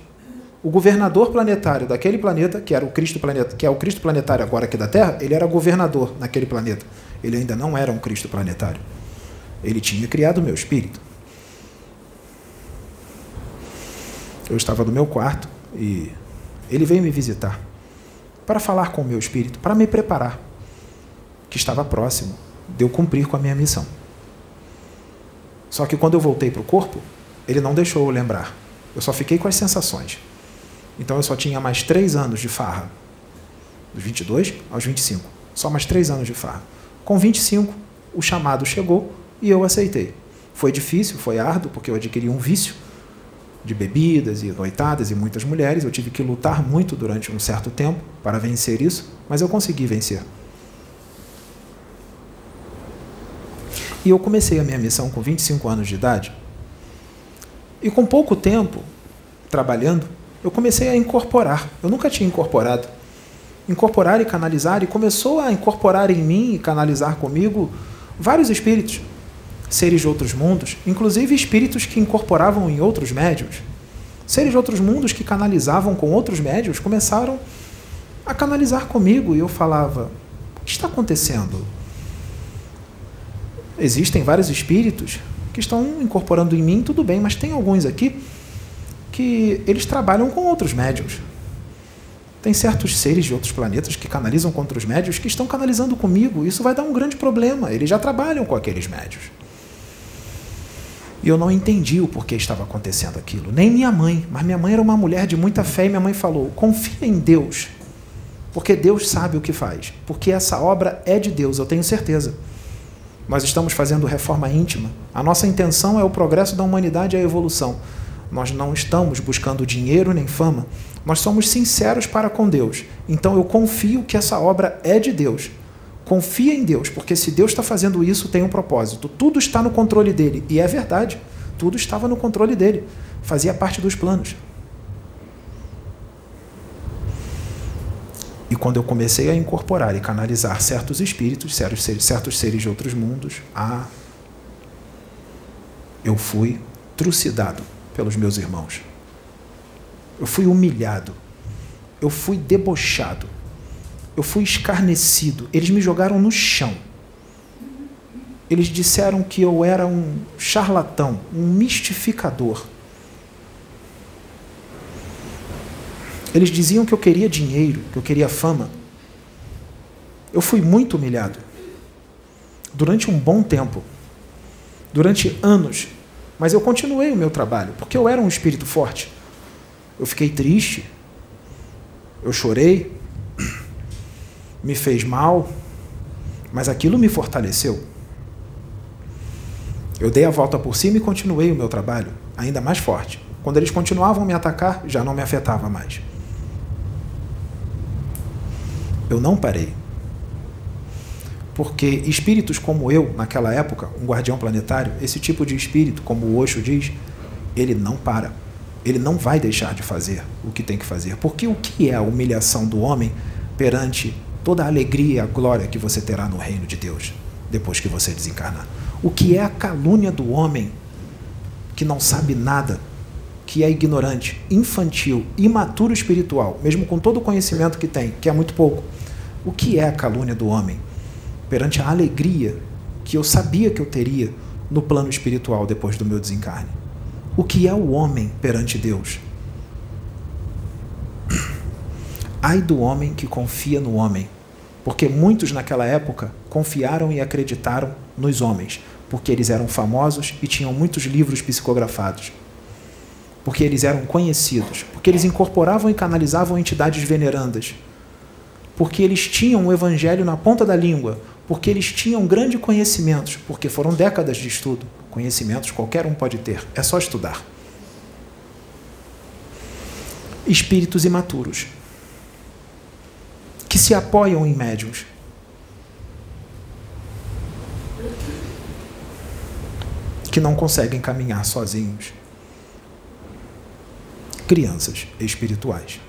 S1: o governador planetário daquele planeta, que era o Cristo planeta, que é o Cristo planetário agora aqui da Terra, ele era governador naquele planeta. Ele ainda não era um Cristo planetário. Ele tinha criado o meu espírito. Eu estava no meu quarto e ele veio me visitar para falar com o meu espírito, para me preparar, que estava próximo de eu cumprir com a minha missão. Só que quando eu voltei para o corpo, ele não deixou eu lembrar. Eu só fiquei com as sensações. Então eu só tinha mais três anos de farra. Dos 22 aos 25. Só mais três anos de farra. Com 25, o chamado chegou e eu aceitei. Foi difícil, foi árduo, porque eu adquiri um vício de bebidas e noitadas e muitas mulheres. Eu tive que lutar muito durante um certo tempo para vencer isso, mas eu consegui vencer. E eu comecei a minha missão com 25 anos de idade. E com pouco tempo trabalhando, eu comecei a incorporar. Eu nunca tinha incorporado. Incorporar e canalizar, e começou a incorporar em mim e canalizar comigo vários espíritos seres de outros mundos, inclusive espíritos que incorporavam em outros médios. Seres de outros mundos que canalizavam com outros médios começaram a canalizar comigo e eu falava: o que está acontecendo? Existem vários espíritos que estão incorporando em mim, tudo bem, mas tem alguns aqui que eles trabalham com outros médios. Tem certos seres de outros planetas que canalizam contra os médios que estão canalizando comigo. Isso vai dar um grande problema. Eles já trabalham com aqueles médios. E eu não entendi o porquê estava acontecendo aquilo. Nem minha mãe, mas minha mãe era uma mulher de muita fé e minha mãe falou: confia em Deus, porque Deus sabe o que faz. Porque essa obra é de Deus, eu tenho certeza. Nós estamos fazendo reforma íntima. A nossa intenção é o progresso da humanidade e a evolução. Nós não estamos buscando dinheiro nem fama. Nós somos sinceros para com Deus. Então eu confio que essa obra é de Deus Confia em Deus, porque se Deus está fazendo isso, tem um propósito. Tudo está no controle dele. E é verdade. Tudo estava no controle dele. Fazia parte dos planos. E quando eu comecei a incorporar e canalizar certos espíritos, certos seres, certos seres de outros mundos, ah, eu fui trucidado pelos meus irmãos. Eu fui humilhado. Eu fui debochado eu fui escarnecido. Eles me jogaram no chão. Eles disseram que eu era um charlatão, um mistificador. Eles diziam que eu queria dinheiro, que eu queria fama. Eu fui muito humilhado. Durante um bom tempo. Durante anos. Mas eu continuei o meu trabalho, porque eu era um espírito forte. Eu fiquei triste. Eu chorei me fez mal, mas aquilo me fortaleceu. Eu dei a volta por cima e continuei o meu trabalho, ainda mais forte. Quando eles continuavam a me atacar, já não me afetava mais. Eu não parei. Porque espíritos como eu, naquela época, um guardião planetário, esse tipo de espírito, como o Osho diz, ele não para. Ele não vai deixar de fazer o que tem que fazer. Porque o que é a humilhação do homem perante toda a alegria e a glória que você terá no reino de Deus depois que você desencarnar. O que é a calúnia do homem que não sabe nada, que é ignorante, infantil, imaturo espiritual, mesmo com todo o conhecimento que tem, que é muito pouco. O que é a calúnia do homem perante a alegria que eu sabia que eu teria no plano espiritual depois do meu desencarne? O que é o homem perante Deus? Ai do homem que confia no homem, porque muitos naquela época confiaram e acreditaram nos homens, porque eles eram famosos e tinham muitos livros psicografados, porque eles eram conhecidos, porque eles incorporavam e canalizavam entidades venerandas, porque eles tinham o evangelho na ponta da língua, porque eles tinham grandes conhecimentos, porque foram décadas de estudo. Conhecimentos qualquer um pode ter, é só estudar. Espíritos imaturos que se apoiam em médiums. que não conseguem caminhar sozinhos. Crianças espirituais.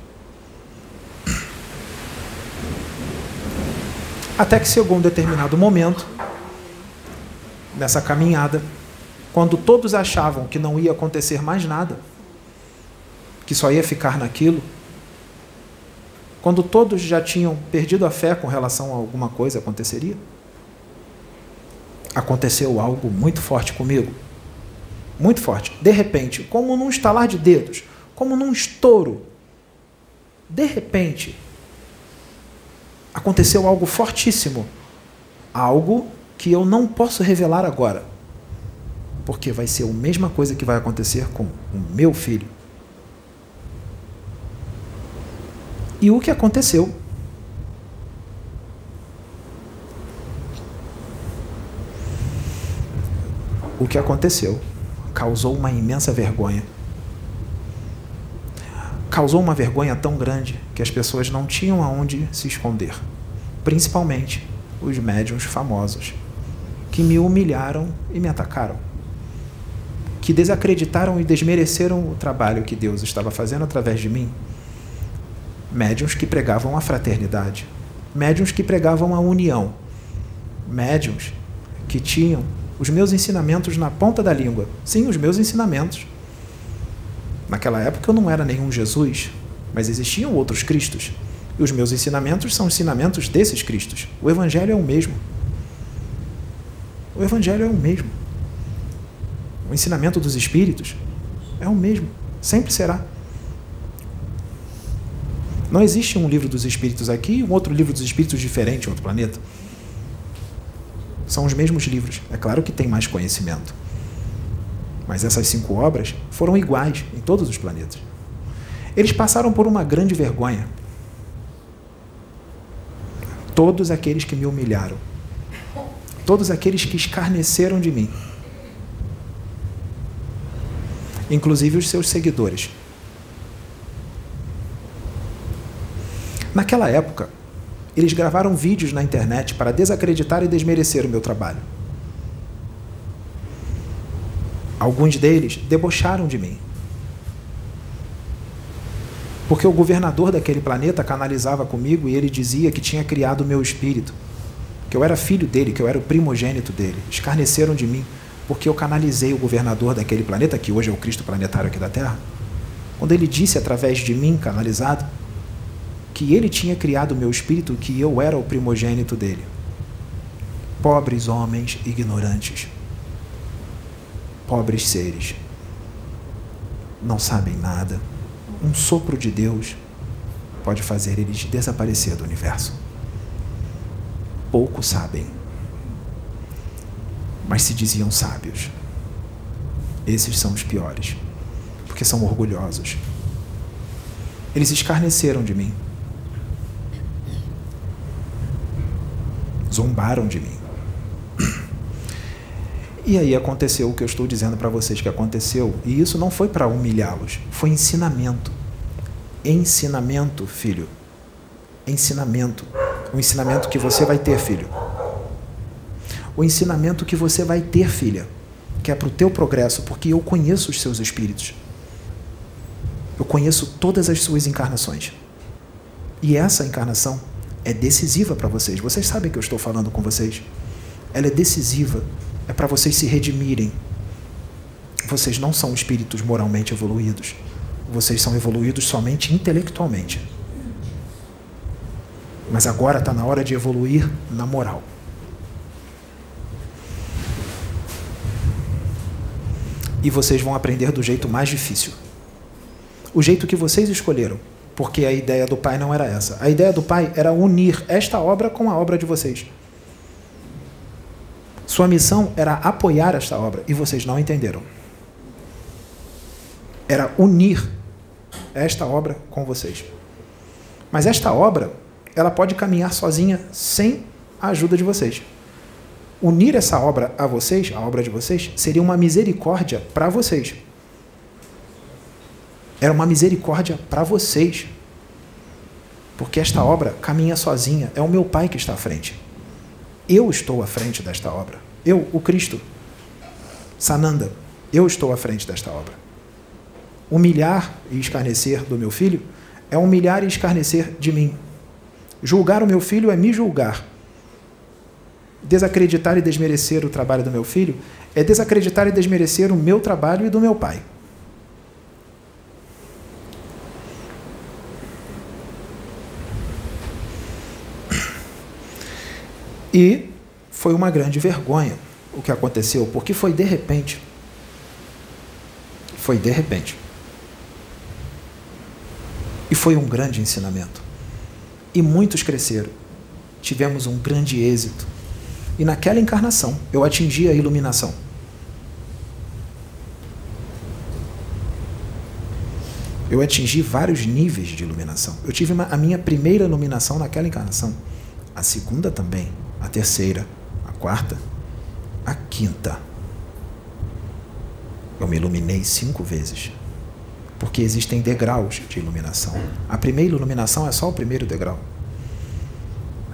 S1: Até que chegou um determinado momento, nessa caminhada, quando todos achavam que não ia acontecer mais nada, que só ia ficar naquilo, quando todos já tinham perdido a fé com relação a alguma coisa aconteceria, aconteceu algo muito forte comigo. Muito forte. De repente, como num estalar de dedos, como num estouro. De repente, aconteceu algo fortíssimo. Algo que eu não posso revelar agora. Porque vai ser a mesma coisa que vai acontecer com o meu filho. E o que aconteceu? O que aconteceu causou uma imensa vergonha. Causou uma vergonha tão grande que as pessoas não tinham aonde se esconder, principalmente os médiums famosos, que me humilharam e me atacaram, que desacreditaram e desmereceram o trabalho que Deus estava fazendo através de mim médiuns que pregavam a fraternidade, médiuns que pregavam a união, médiuns que tinham os meus ensinamentos na ponta da língua. Sim, os meus ensinamentos. Naquela época eu não era nenhum Jesus, mas existiam outros Cristos. E os meus ensinamentos são ensinamentos desses Cristos. O Evangelho é o mesmo. O Evangelho é o mesmo. O ensinamento dos Espíritos é o mesmo. Sempre será. Não existe um livro dos espíritos aqui e um outro livro dos espíritos diferente em outro planeta. São os mesmos livros. É claro que tem mais conhecimento. Mas essas cinco obras foram iguais em todos os planetas. Eles passaram por uma grande vergonha. Todos aqueles que me humilharam, todos aqueles que escarneceram de mim, inclusive os seus seguidores, Naquela época, eles gravaram vídeos na internet para desacreditar e desmerecer o meu trabalho. Alguns deles debocharam de mim. Porque o governador daquele planeta canalizava comigo e ele dizia que tinha criado o meu espírito, que eu era filho dele, que eu era o primogênito dele. Escarneceram de mim porque eu canalizei o governador daquele planeta, que hoje é o Cristo planetário aqui da Terra. Quando ele disse através de mim, canalizado, que ele tinha criado o meu espírito, que eu era o primogênito dele. Pobres homens ignorantes, pobres seres, não sabem nada. Um sopro de Deus pode fazer eles desaparecer do universo. Pouco sabem, mas se diziam sábios. Esses são os piores, porque são orgulhosos. Eles escarneceram de mim. zombaram de mim. *clears throat* E aí aconteceu o que eu estou dizendo para vocês que aconteceu, e isso não foi para humilhá-los, foi ensinamento. Ensinamento, filho. Ensinamento. O ensinamento que você vai ter, filho. O ensinamento que você vai ter, filha, que é para o teu progresso, porque eu conheço os seus espíritos. Eu conheço todas as suas encarnações. E essa encarnação é decisiva para vocês. Vocês sabem que eu estou falando com vocês. Ela é decisiva. É para vocês se redimirem. Vocês não são espíritos moralmente evoluídos. Vocês são evoluídos somente intelectualmente. Mas agora está na hora de evoluir na moral. E vocês vão aprender do jeito mais difícil. O jeito que vocês escolheram porque a ideia do pai não era essa. A ideia do pai era unir esta obra com a obra de vocês. Sua missão era apoiar esta obra e vocês não entenderam. Era unir esta obra com vocês. Mas esta obra, ela pode caminhar sozinha sem a ajuda de vocês. Unir essa obra a vocês, a obra de vocês, seria uma misericórdia para vocês. Era uma misericórdia para vocês. Porque esta obra caminha sozinha, é o meu Pai que está à frente. Eu estou à frente desta obra. Eu, o Cristo. Sananda, eu estou à frente desta obra. Humilhar e escarnecer do meu filho é humilhar e escarnecer de mim. Julgar o meu filho é me julgar. Desacreditar e desmerecer o trabalho do meu filho é desacreditar e desmerecer o meu trabalho e do meu pai. E foi uma grande vergonha o que aconteceu, porque foi de repente. Foi de repente. E foi um grande ensinamento. E muitos cresceram. Tivemos um grande êxito. E naquela encarnação eu atingi a iluminação. Eu atingi vários níveis de iluminação. Eu tive uma, a minha primeira iluminação naquela encarnação. A segunda também. A terceira. A quarta. A quinta. Eu me iluminei cinco vezes. Porque existem degraus de iluminação. A primeira iluminação é só o primeiro degrau.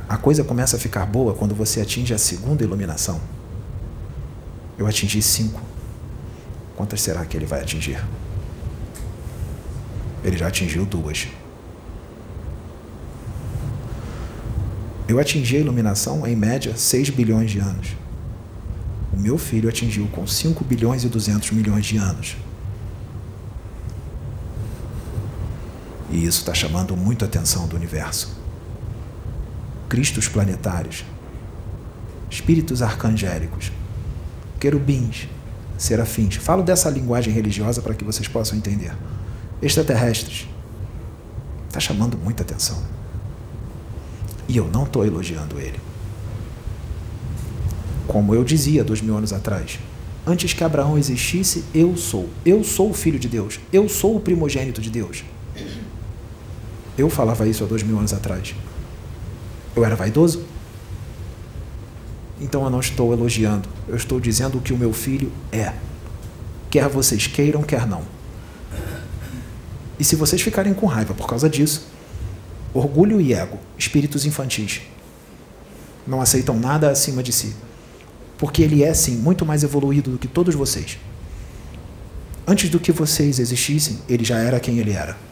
S1: A coisa começa a ficar boa quando você atinge a segunda iluminação. Eu atingi cinco. Quantas será que ele vai atingir? Ele já atingiu duas. Eu atingi a iluminação em média 6 bilhões de anos. O meu filho atingiu com 5 bilhões e 200 milhões de anos. E isso está chamando muito a atenção do universo. Cristos planetários, espíritos arcangélicos, querubins, serafins. Falo dessa linguagem religiosa para que vocês possam entender. Extraterrestres. Está chamando muita atenção. E eu não estou elogiando ele. Como eu dizia dois mil anos atrás, antes que Abraão existisse, eu sou. Eu sou o filho de Deus. Eu sou o primogênito de Deus. Eu falava isso há dois mil anos atrás. Eu era vaidoso? Então eu não estou elogiando, eu estou dizendo o que o meu filho é. Quer vocês queiram, quer não. E se vocês ficarem com raiva por causa disso, orgulho e ego, espíritos infantis, não aceitam nada acima de si. Porque ele é, sim, muito mais evoluído do que todos vocês. Antes do que vocês existissem, ele já era quem ele era.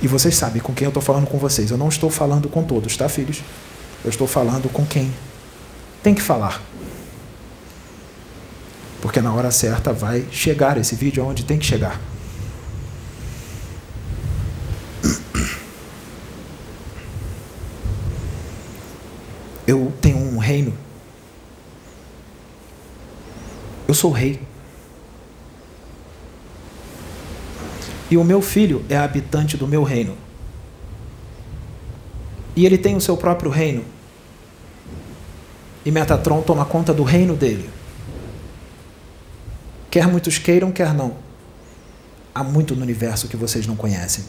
S1: E vocês sabem com quem eu estou falando com vocês. Eu não estou falando com todos, tá, filhos? Eu estou falando com quem tem que falar. Porque na hora certa vai chegar esse vídeo aonde tem que chegar. Eu tenho um reino. Eu sou rei. E o meu filho é habitante do meu reino. E ele tem o seu próprio reino. E Metatron toma conta do reino dele. Quer muitos queiram, quer não. Há muito no universo que vocês não conhecem.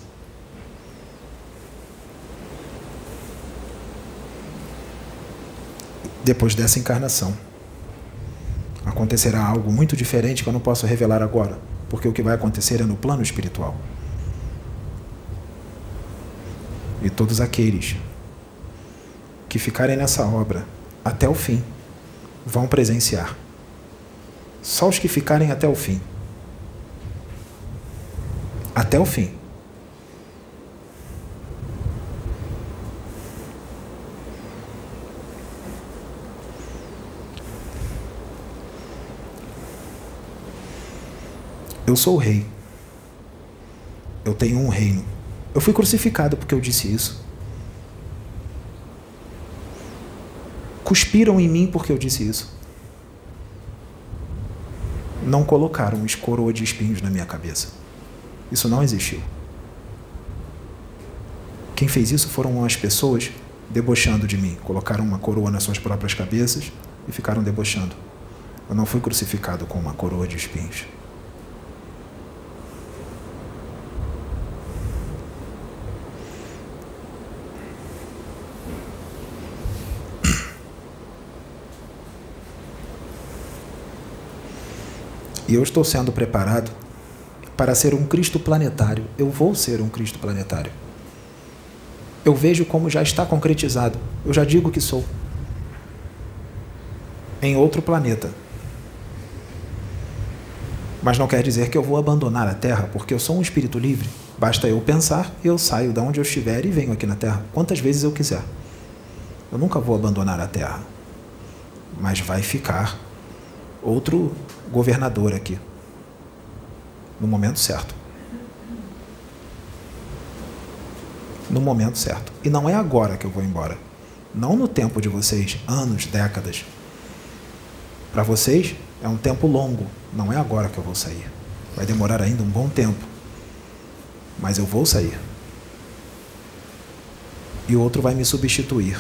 S1: Depois dessa encarnação, acontecerá algo muito diferente que eu não posso revelar agora porque o que vai acontecer é no plano espiritual. E todos aqueles que ficarem nessa obra até o fim vão presenciar. Só os que ficarem até o fim. Até o fim. Eu sou o rei. Eu tenho um reino. Eu fui crucificado porque eu disse isso. Cuspiram em mim porque eu disse isso. Não colocaram uma coroa de espinhos na minha cabeça. Isso não existiu. Quem fez isso foram as pessoas debochando de mim. Colocaram uma coroa nas suas próprias cabeças e ficaram debochando. Eu não fui crucificado com uma coroa de espinhos. E eu estou sendo preparado para ser um Cristo planetário. Eu vou ser um Cristo planetário. Eu vejo como já está concretizado. Eu já digo que sou. em outro planeta. Mas não quer dizer que eu vou abandonar a Terra, porque eu sou um espírito livre. Basta eu pensar, eu saio de onde eu estiver e venho aqui na Terra, quantas vezes eu quiser. Eu nunca vou abandonar a Terra. Mas vai ficar outro governador aqui, no momento certo. No momento certo. E não é agora que eu vou embora. Não no tempo de vocês, anos, décadas. Para vocês é um tempo longo, não é agora que eu vou sair. Vai demorar ainda um bom tempo. Mas eu vou sair. E outro vai me substituir.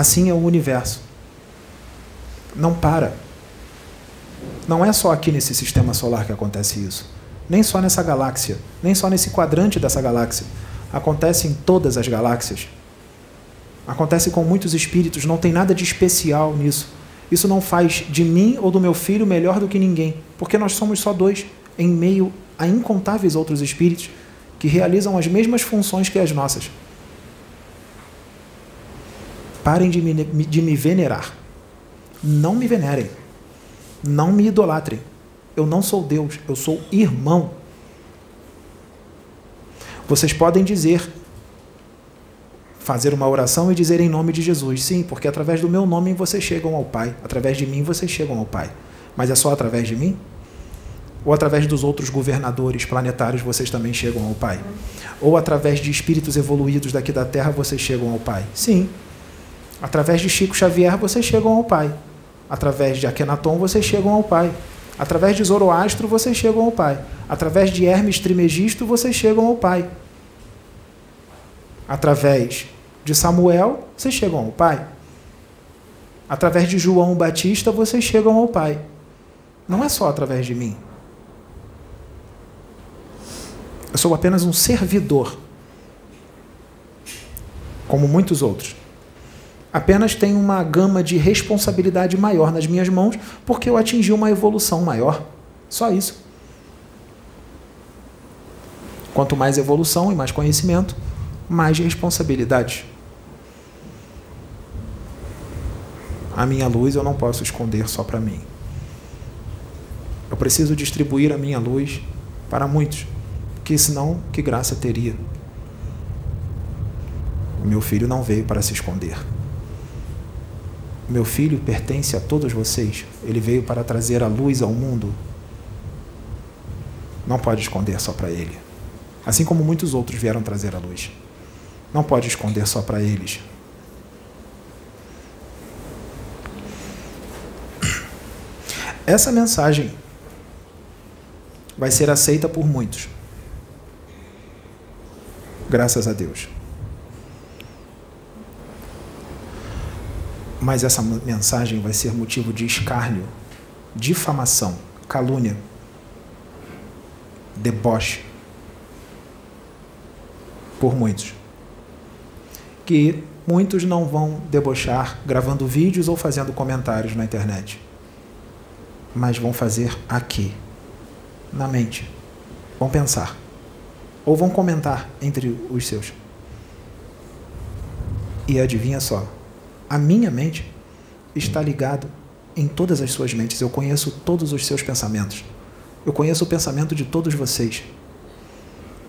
S1: Assim é o universo. Não para. Não é só aqui nesse sistema solar que acontece isso. Nem só nessa galáxia, nem só nesse quadrante dessa galáxia. Acontece em todas as galáxias. Acontece com muitos espíritos, não tem nada de especial nisso. Isso não faz de mim ou do meu filho melhor do que ninguém, porque nós somos só dois, em meio a incontáveis outros espíritos que realizam as mesmas funções que as nossas. Parem de me, de me venerar. Não me venerem. Não me idolatrem. Eu não sou Deus, eu sou irmão. Vocês podem dizer, fazer uma oração e dizer em nome de Jesus. Sim, porque através do meu nome vocês chegam ao Pai. Através de mim vocês chegam ao Pai. Mas é só através de mim? Ou através dos outros governadores planetários vocês também chegam ao Pai? Ou através de espíritos evoluídos daqui da Terra vocês chegam ao Pai? Sim, Através de Chico Xavier vocês chegam ao Pai. Através de Akenaton vocês chegam ao Pai. Através de Zoroastro vocês chegam ao Pai. Através de Hermes Trimegisto vocês chegam ao Pai. Através de Samuel vocês chegam ao Pai. Através de João Batista vocês chegam ao Pai. Não é só através de mim. Eu sou apenas um servidor, como muitos outros apenas tenho uma gama de responsabilidade maior nas minhas mãos porque eu atingi uma evolução maior. Só isso. Quanto mais evolução e mais conhecimento, mais responsabilidade. A minha luz eu não posso esconder só para mim. Eu preciso distribuir a minha luz para muitos, porque senão que graça teria? O meu filho não veio para se esconder. Meu filho pertence a todos vocês. Ele veio para trazer a luz ao mundo. Não pode esconder só para ele. Assim como muitos outros vieram trazer a luz. Não pode esconder só para eles. Essa mensagem vai ser aceita por muitos. Graças a Deus. Mas essa mensagem vai ser motivo de escárnio, difamação, calúnia, deboche por muitos. Que muitos não vão debochar gravando vídeos ou fazendo comentários na internet, mas vão fazer aqui, na mente. Vão pensar. Ou vão comentar entre os seus. E adivinha só, a minha mente está ligada em todas as suas mentes. Eu conheço todos os seus pensamentos. Eu conheço o pensamento de todos vocês.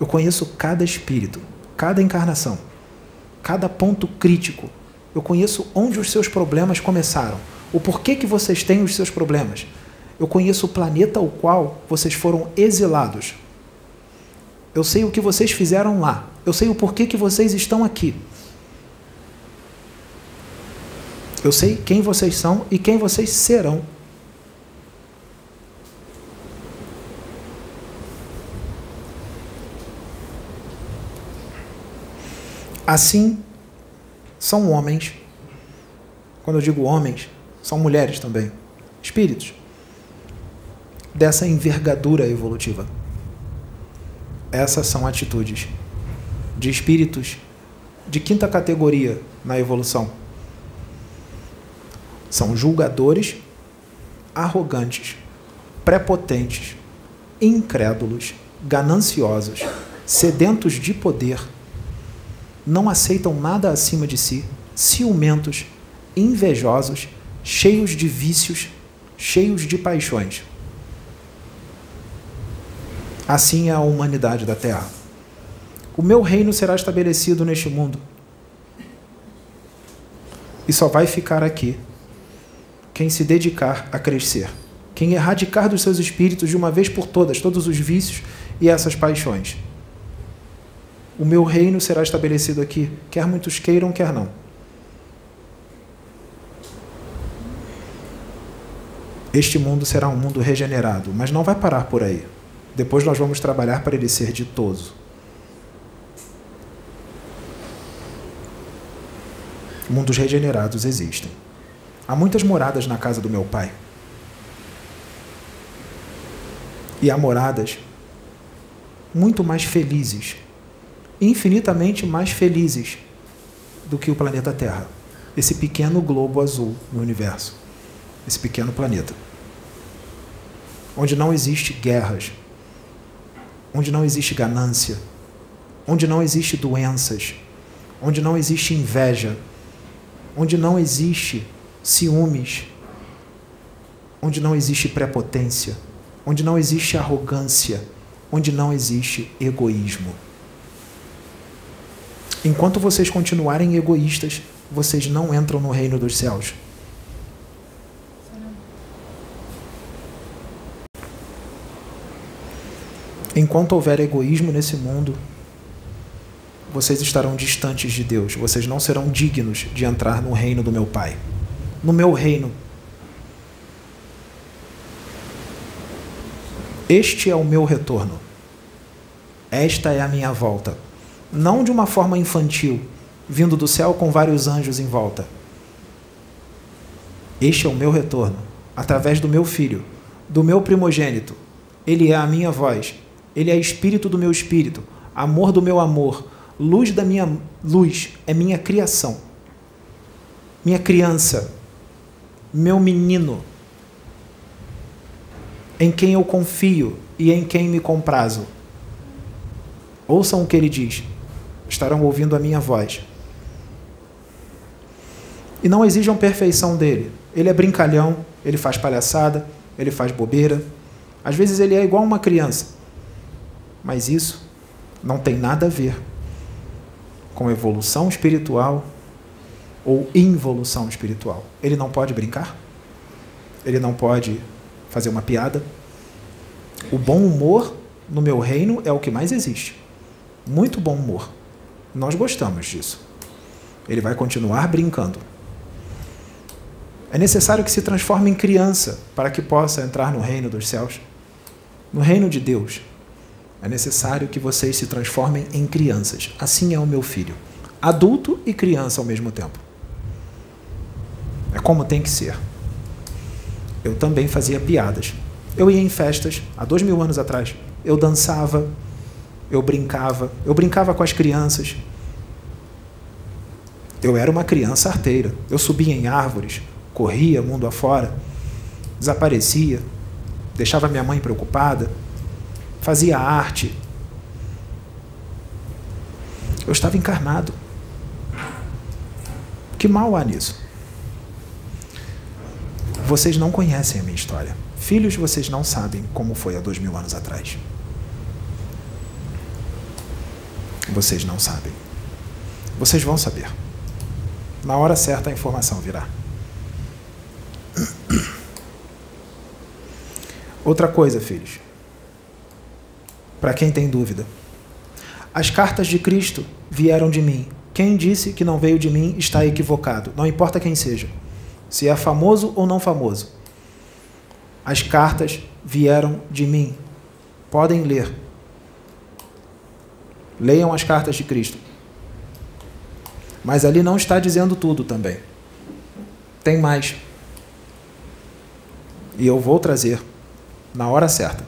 S1: Eu conheço cada espírito, cada encarnação, cada ponto crítico. Eu conheço onde os seus problemas começaram, o porquê que vocês têm os seus problemas. Eu conheço o planeta ao qual vocês foram exilados. Eu sei o que vocês fizeram lá. Eu sei o porquê que vocês estão aqui. Eu sei quem vocês são e quem vocês serão. Assim, são homens. Quando eu digo homens, são mulheres também. Espíritos. Dessa envergadura evolutiva. Essas são atitudes de espíritos de quinta categoria na evolução são julgadores, arrogantes, prepotentes, incrédulos, gananciosos, sedentos de poder, não aceitam nada acima de si, ciumentos, invejosos, cheios de vícios, cheios de paixões. Assim é a humanidade da terra. O meu reino será estabelecido neste mundo. E só vai ficar aqui quem se dedicar a crescer, quem erradicar dos seus espíritos de uma vez por todas todos os vícios e essas paixões. O meu reino será estabelecido aqui, quer muitos queiram, quer não. Este mundo será um mundo regenerado, mas não vai parar por aí. Depois nós vamos trabalhar para ele ser ditoso. Mundos regenerados existem. Há muitas moradas na casa do meu pai. E há moradas muito mais felizes, infinitamente mais felizes do que o planeta Terra. Esse pequeno globo azul no universo. Esse pequeno planeta. Onde não existe guerras, onde não existe ganância, onde não existe doenças, onde não existe inveja, onde não existe ciúmes, onde não existe prepotência, onde não existe arrogância, onde não existe egoísmo. Enquanto vocês continuarem egoístas, vocês não entram no reino dos céus. Enquanto houver egoísmo nesse mundo, vocês estarão distantes de Deus. Vocês não serão dignos de entrar no reino do meu Pai. No meu reino. Este é o meu retorno. Esta é a minha volta. Não de uma forma infantil, vindo do céu com vários anjos em volta. Este é o meu retorno, através do meu filho, do meu primogênito. Ele é a minha voz, ele é espírito do meu espírito, amor do meu amor, luz da minha luz, é minha criação. Minha criança, meu menino, em quem eu confio e em quem me comprazo. Ouçam o que ele diz, estarão ouvindo a minha voz. E não exijam perfeição dele. Ele é brincalhão, ele faz palhaçada, ele faz bobeira. Às vezes ele é igual uma criança. Mas isso não tem nada a ver com evolução espiritual ou involução espiritual. Ele não pode brincar, ele não pode fazer uma piada. O bom humor no meu reino é o que mais existe. Muito bom humor. Nós gostamos disso. Ele vai continuar brincando. É necessário que se transforme em criança para que possa entrar no reino dos céus, no reino de Deus. É necessário que vocês se transformem em crianças. Assim é o meu filho. Adulto e criança ao mesmo tempo. É como tem que ser. Eu também fazia piadas. Eu ia em festas, há dois mil anos atrás. Eu dançava, eu brincava, eu brincava com as crianças. Eu era uma criança arteira. Eu subia em árvores, corria mundo afora, desaparecia, deixava minha mãe preocupada, fazia arte. Eu estava encarnado. Que mal há nisso? Vocês não conhecem a minha história. Filhos, vocês não sabem como foi há dois mil anos atrás. Vocês não sabem. Vocês vão saber. Na hora certa a informação virá. Outra coisa, filhos para quem tem dúvida. As cartas de Cristo vieram de mim. Quem disse que não veio de mim está equivocado, não importa quem seja, se é famoso ou não famoso. As cartas vieram de mim. Podem ler. Leiam as cartas de Cristo. Mas ali não está dizendo tudo também. Tem mais. E eu vou trazer na hora certa.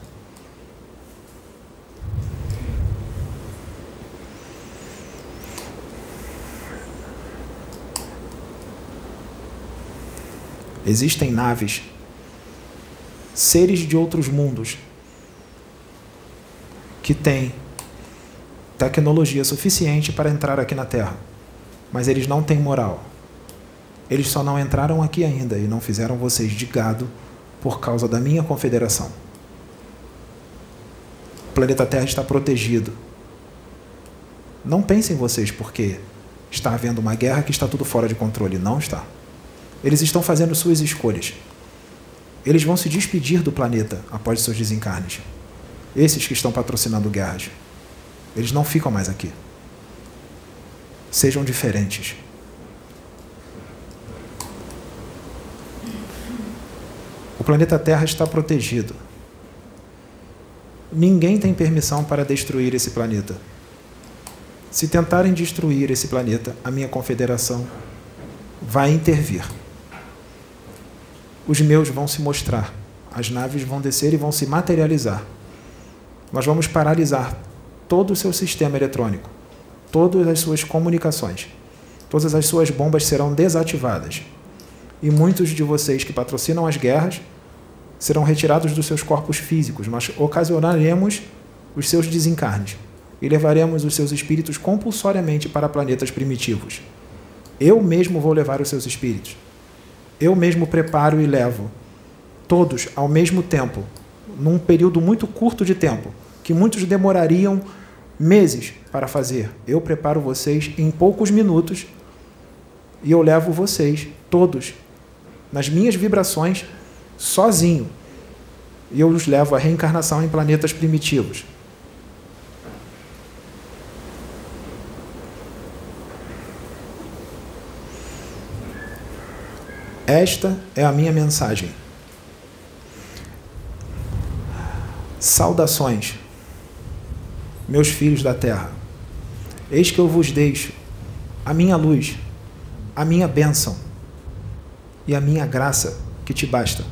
S1: Existem naves, seres de outros mundos, que têm tecnologia suficiente para entrar aqui na Terra, mas eles não têm moral. Eles só não entraram aqui ainda e não fizeram vocês de gado por causa da minha confederação. O planeta Terra está protegido. Não pensem vocês porque está havendo uma guerra que está tudo fora de controle. Não está. Eles estão fazendo suas escolhas. Eles vão se despedir do planeta após seus desencarnes. Esses que estão patrocinando guerras. Eles não ficam mais aqui. Sejam diferentes. O planeta Terra está protegido. Ninguém tem permissão para destruir esse planeta. Se tentarem destruir esse planeta, a minha confederação vai intervir. Os meus vão se mostrar. As naves vão descer e vão se materializar. Nós vamos paralisar todo o seu sistema eletrônico, todas as suas comunicações, todas as suas bombas serão desativadas. E muitos de vocês que patrocinam as guerras serão retirados dos seus corpos físicos, mas ocasionaremos os seus desencarnes e levaremos os seus espíritos compulsoriamente para planetas primitivos. Eu mesmo vou levar os seus espíritos. Eu mesmo preparo e levo todos ao mesmo tempo, num período muito curto de tempo, que muitos demorariam meses para fazer. Eu preparo vocês em poucos minutos e eu levo vocês todos nas minhas vibrações sozinho. E eu os levo à reencarnação em planetas primitivos. Esta é a minha mensagem. Saudações, meus filhos da terra. Eis que eu vos deixo a minha luz, a minha bênção e a minha graça que te basta.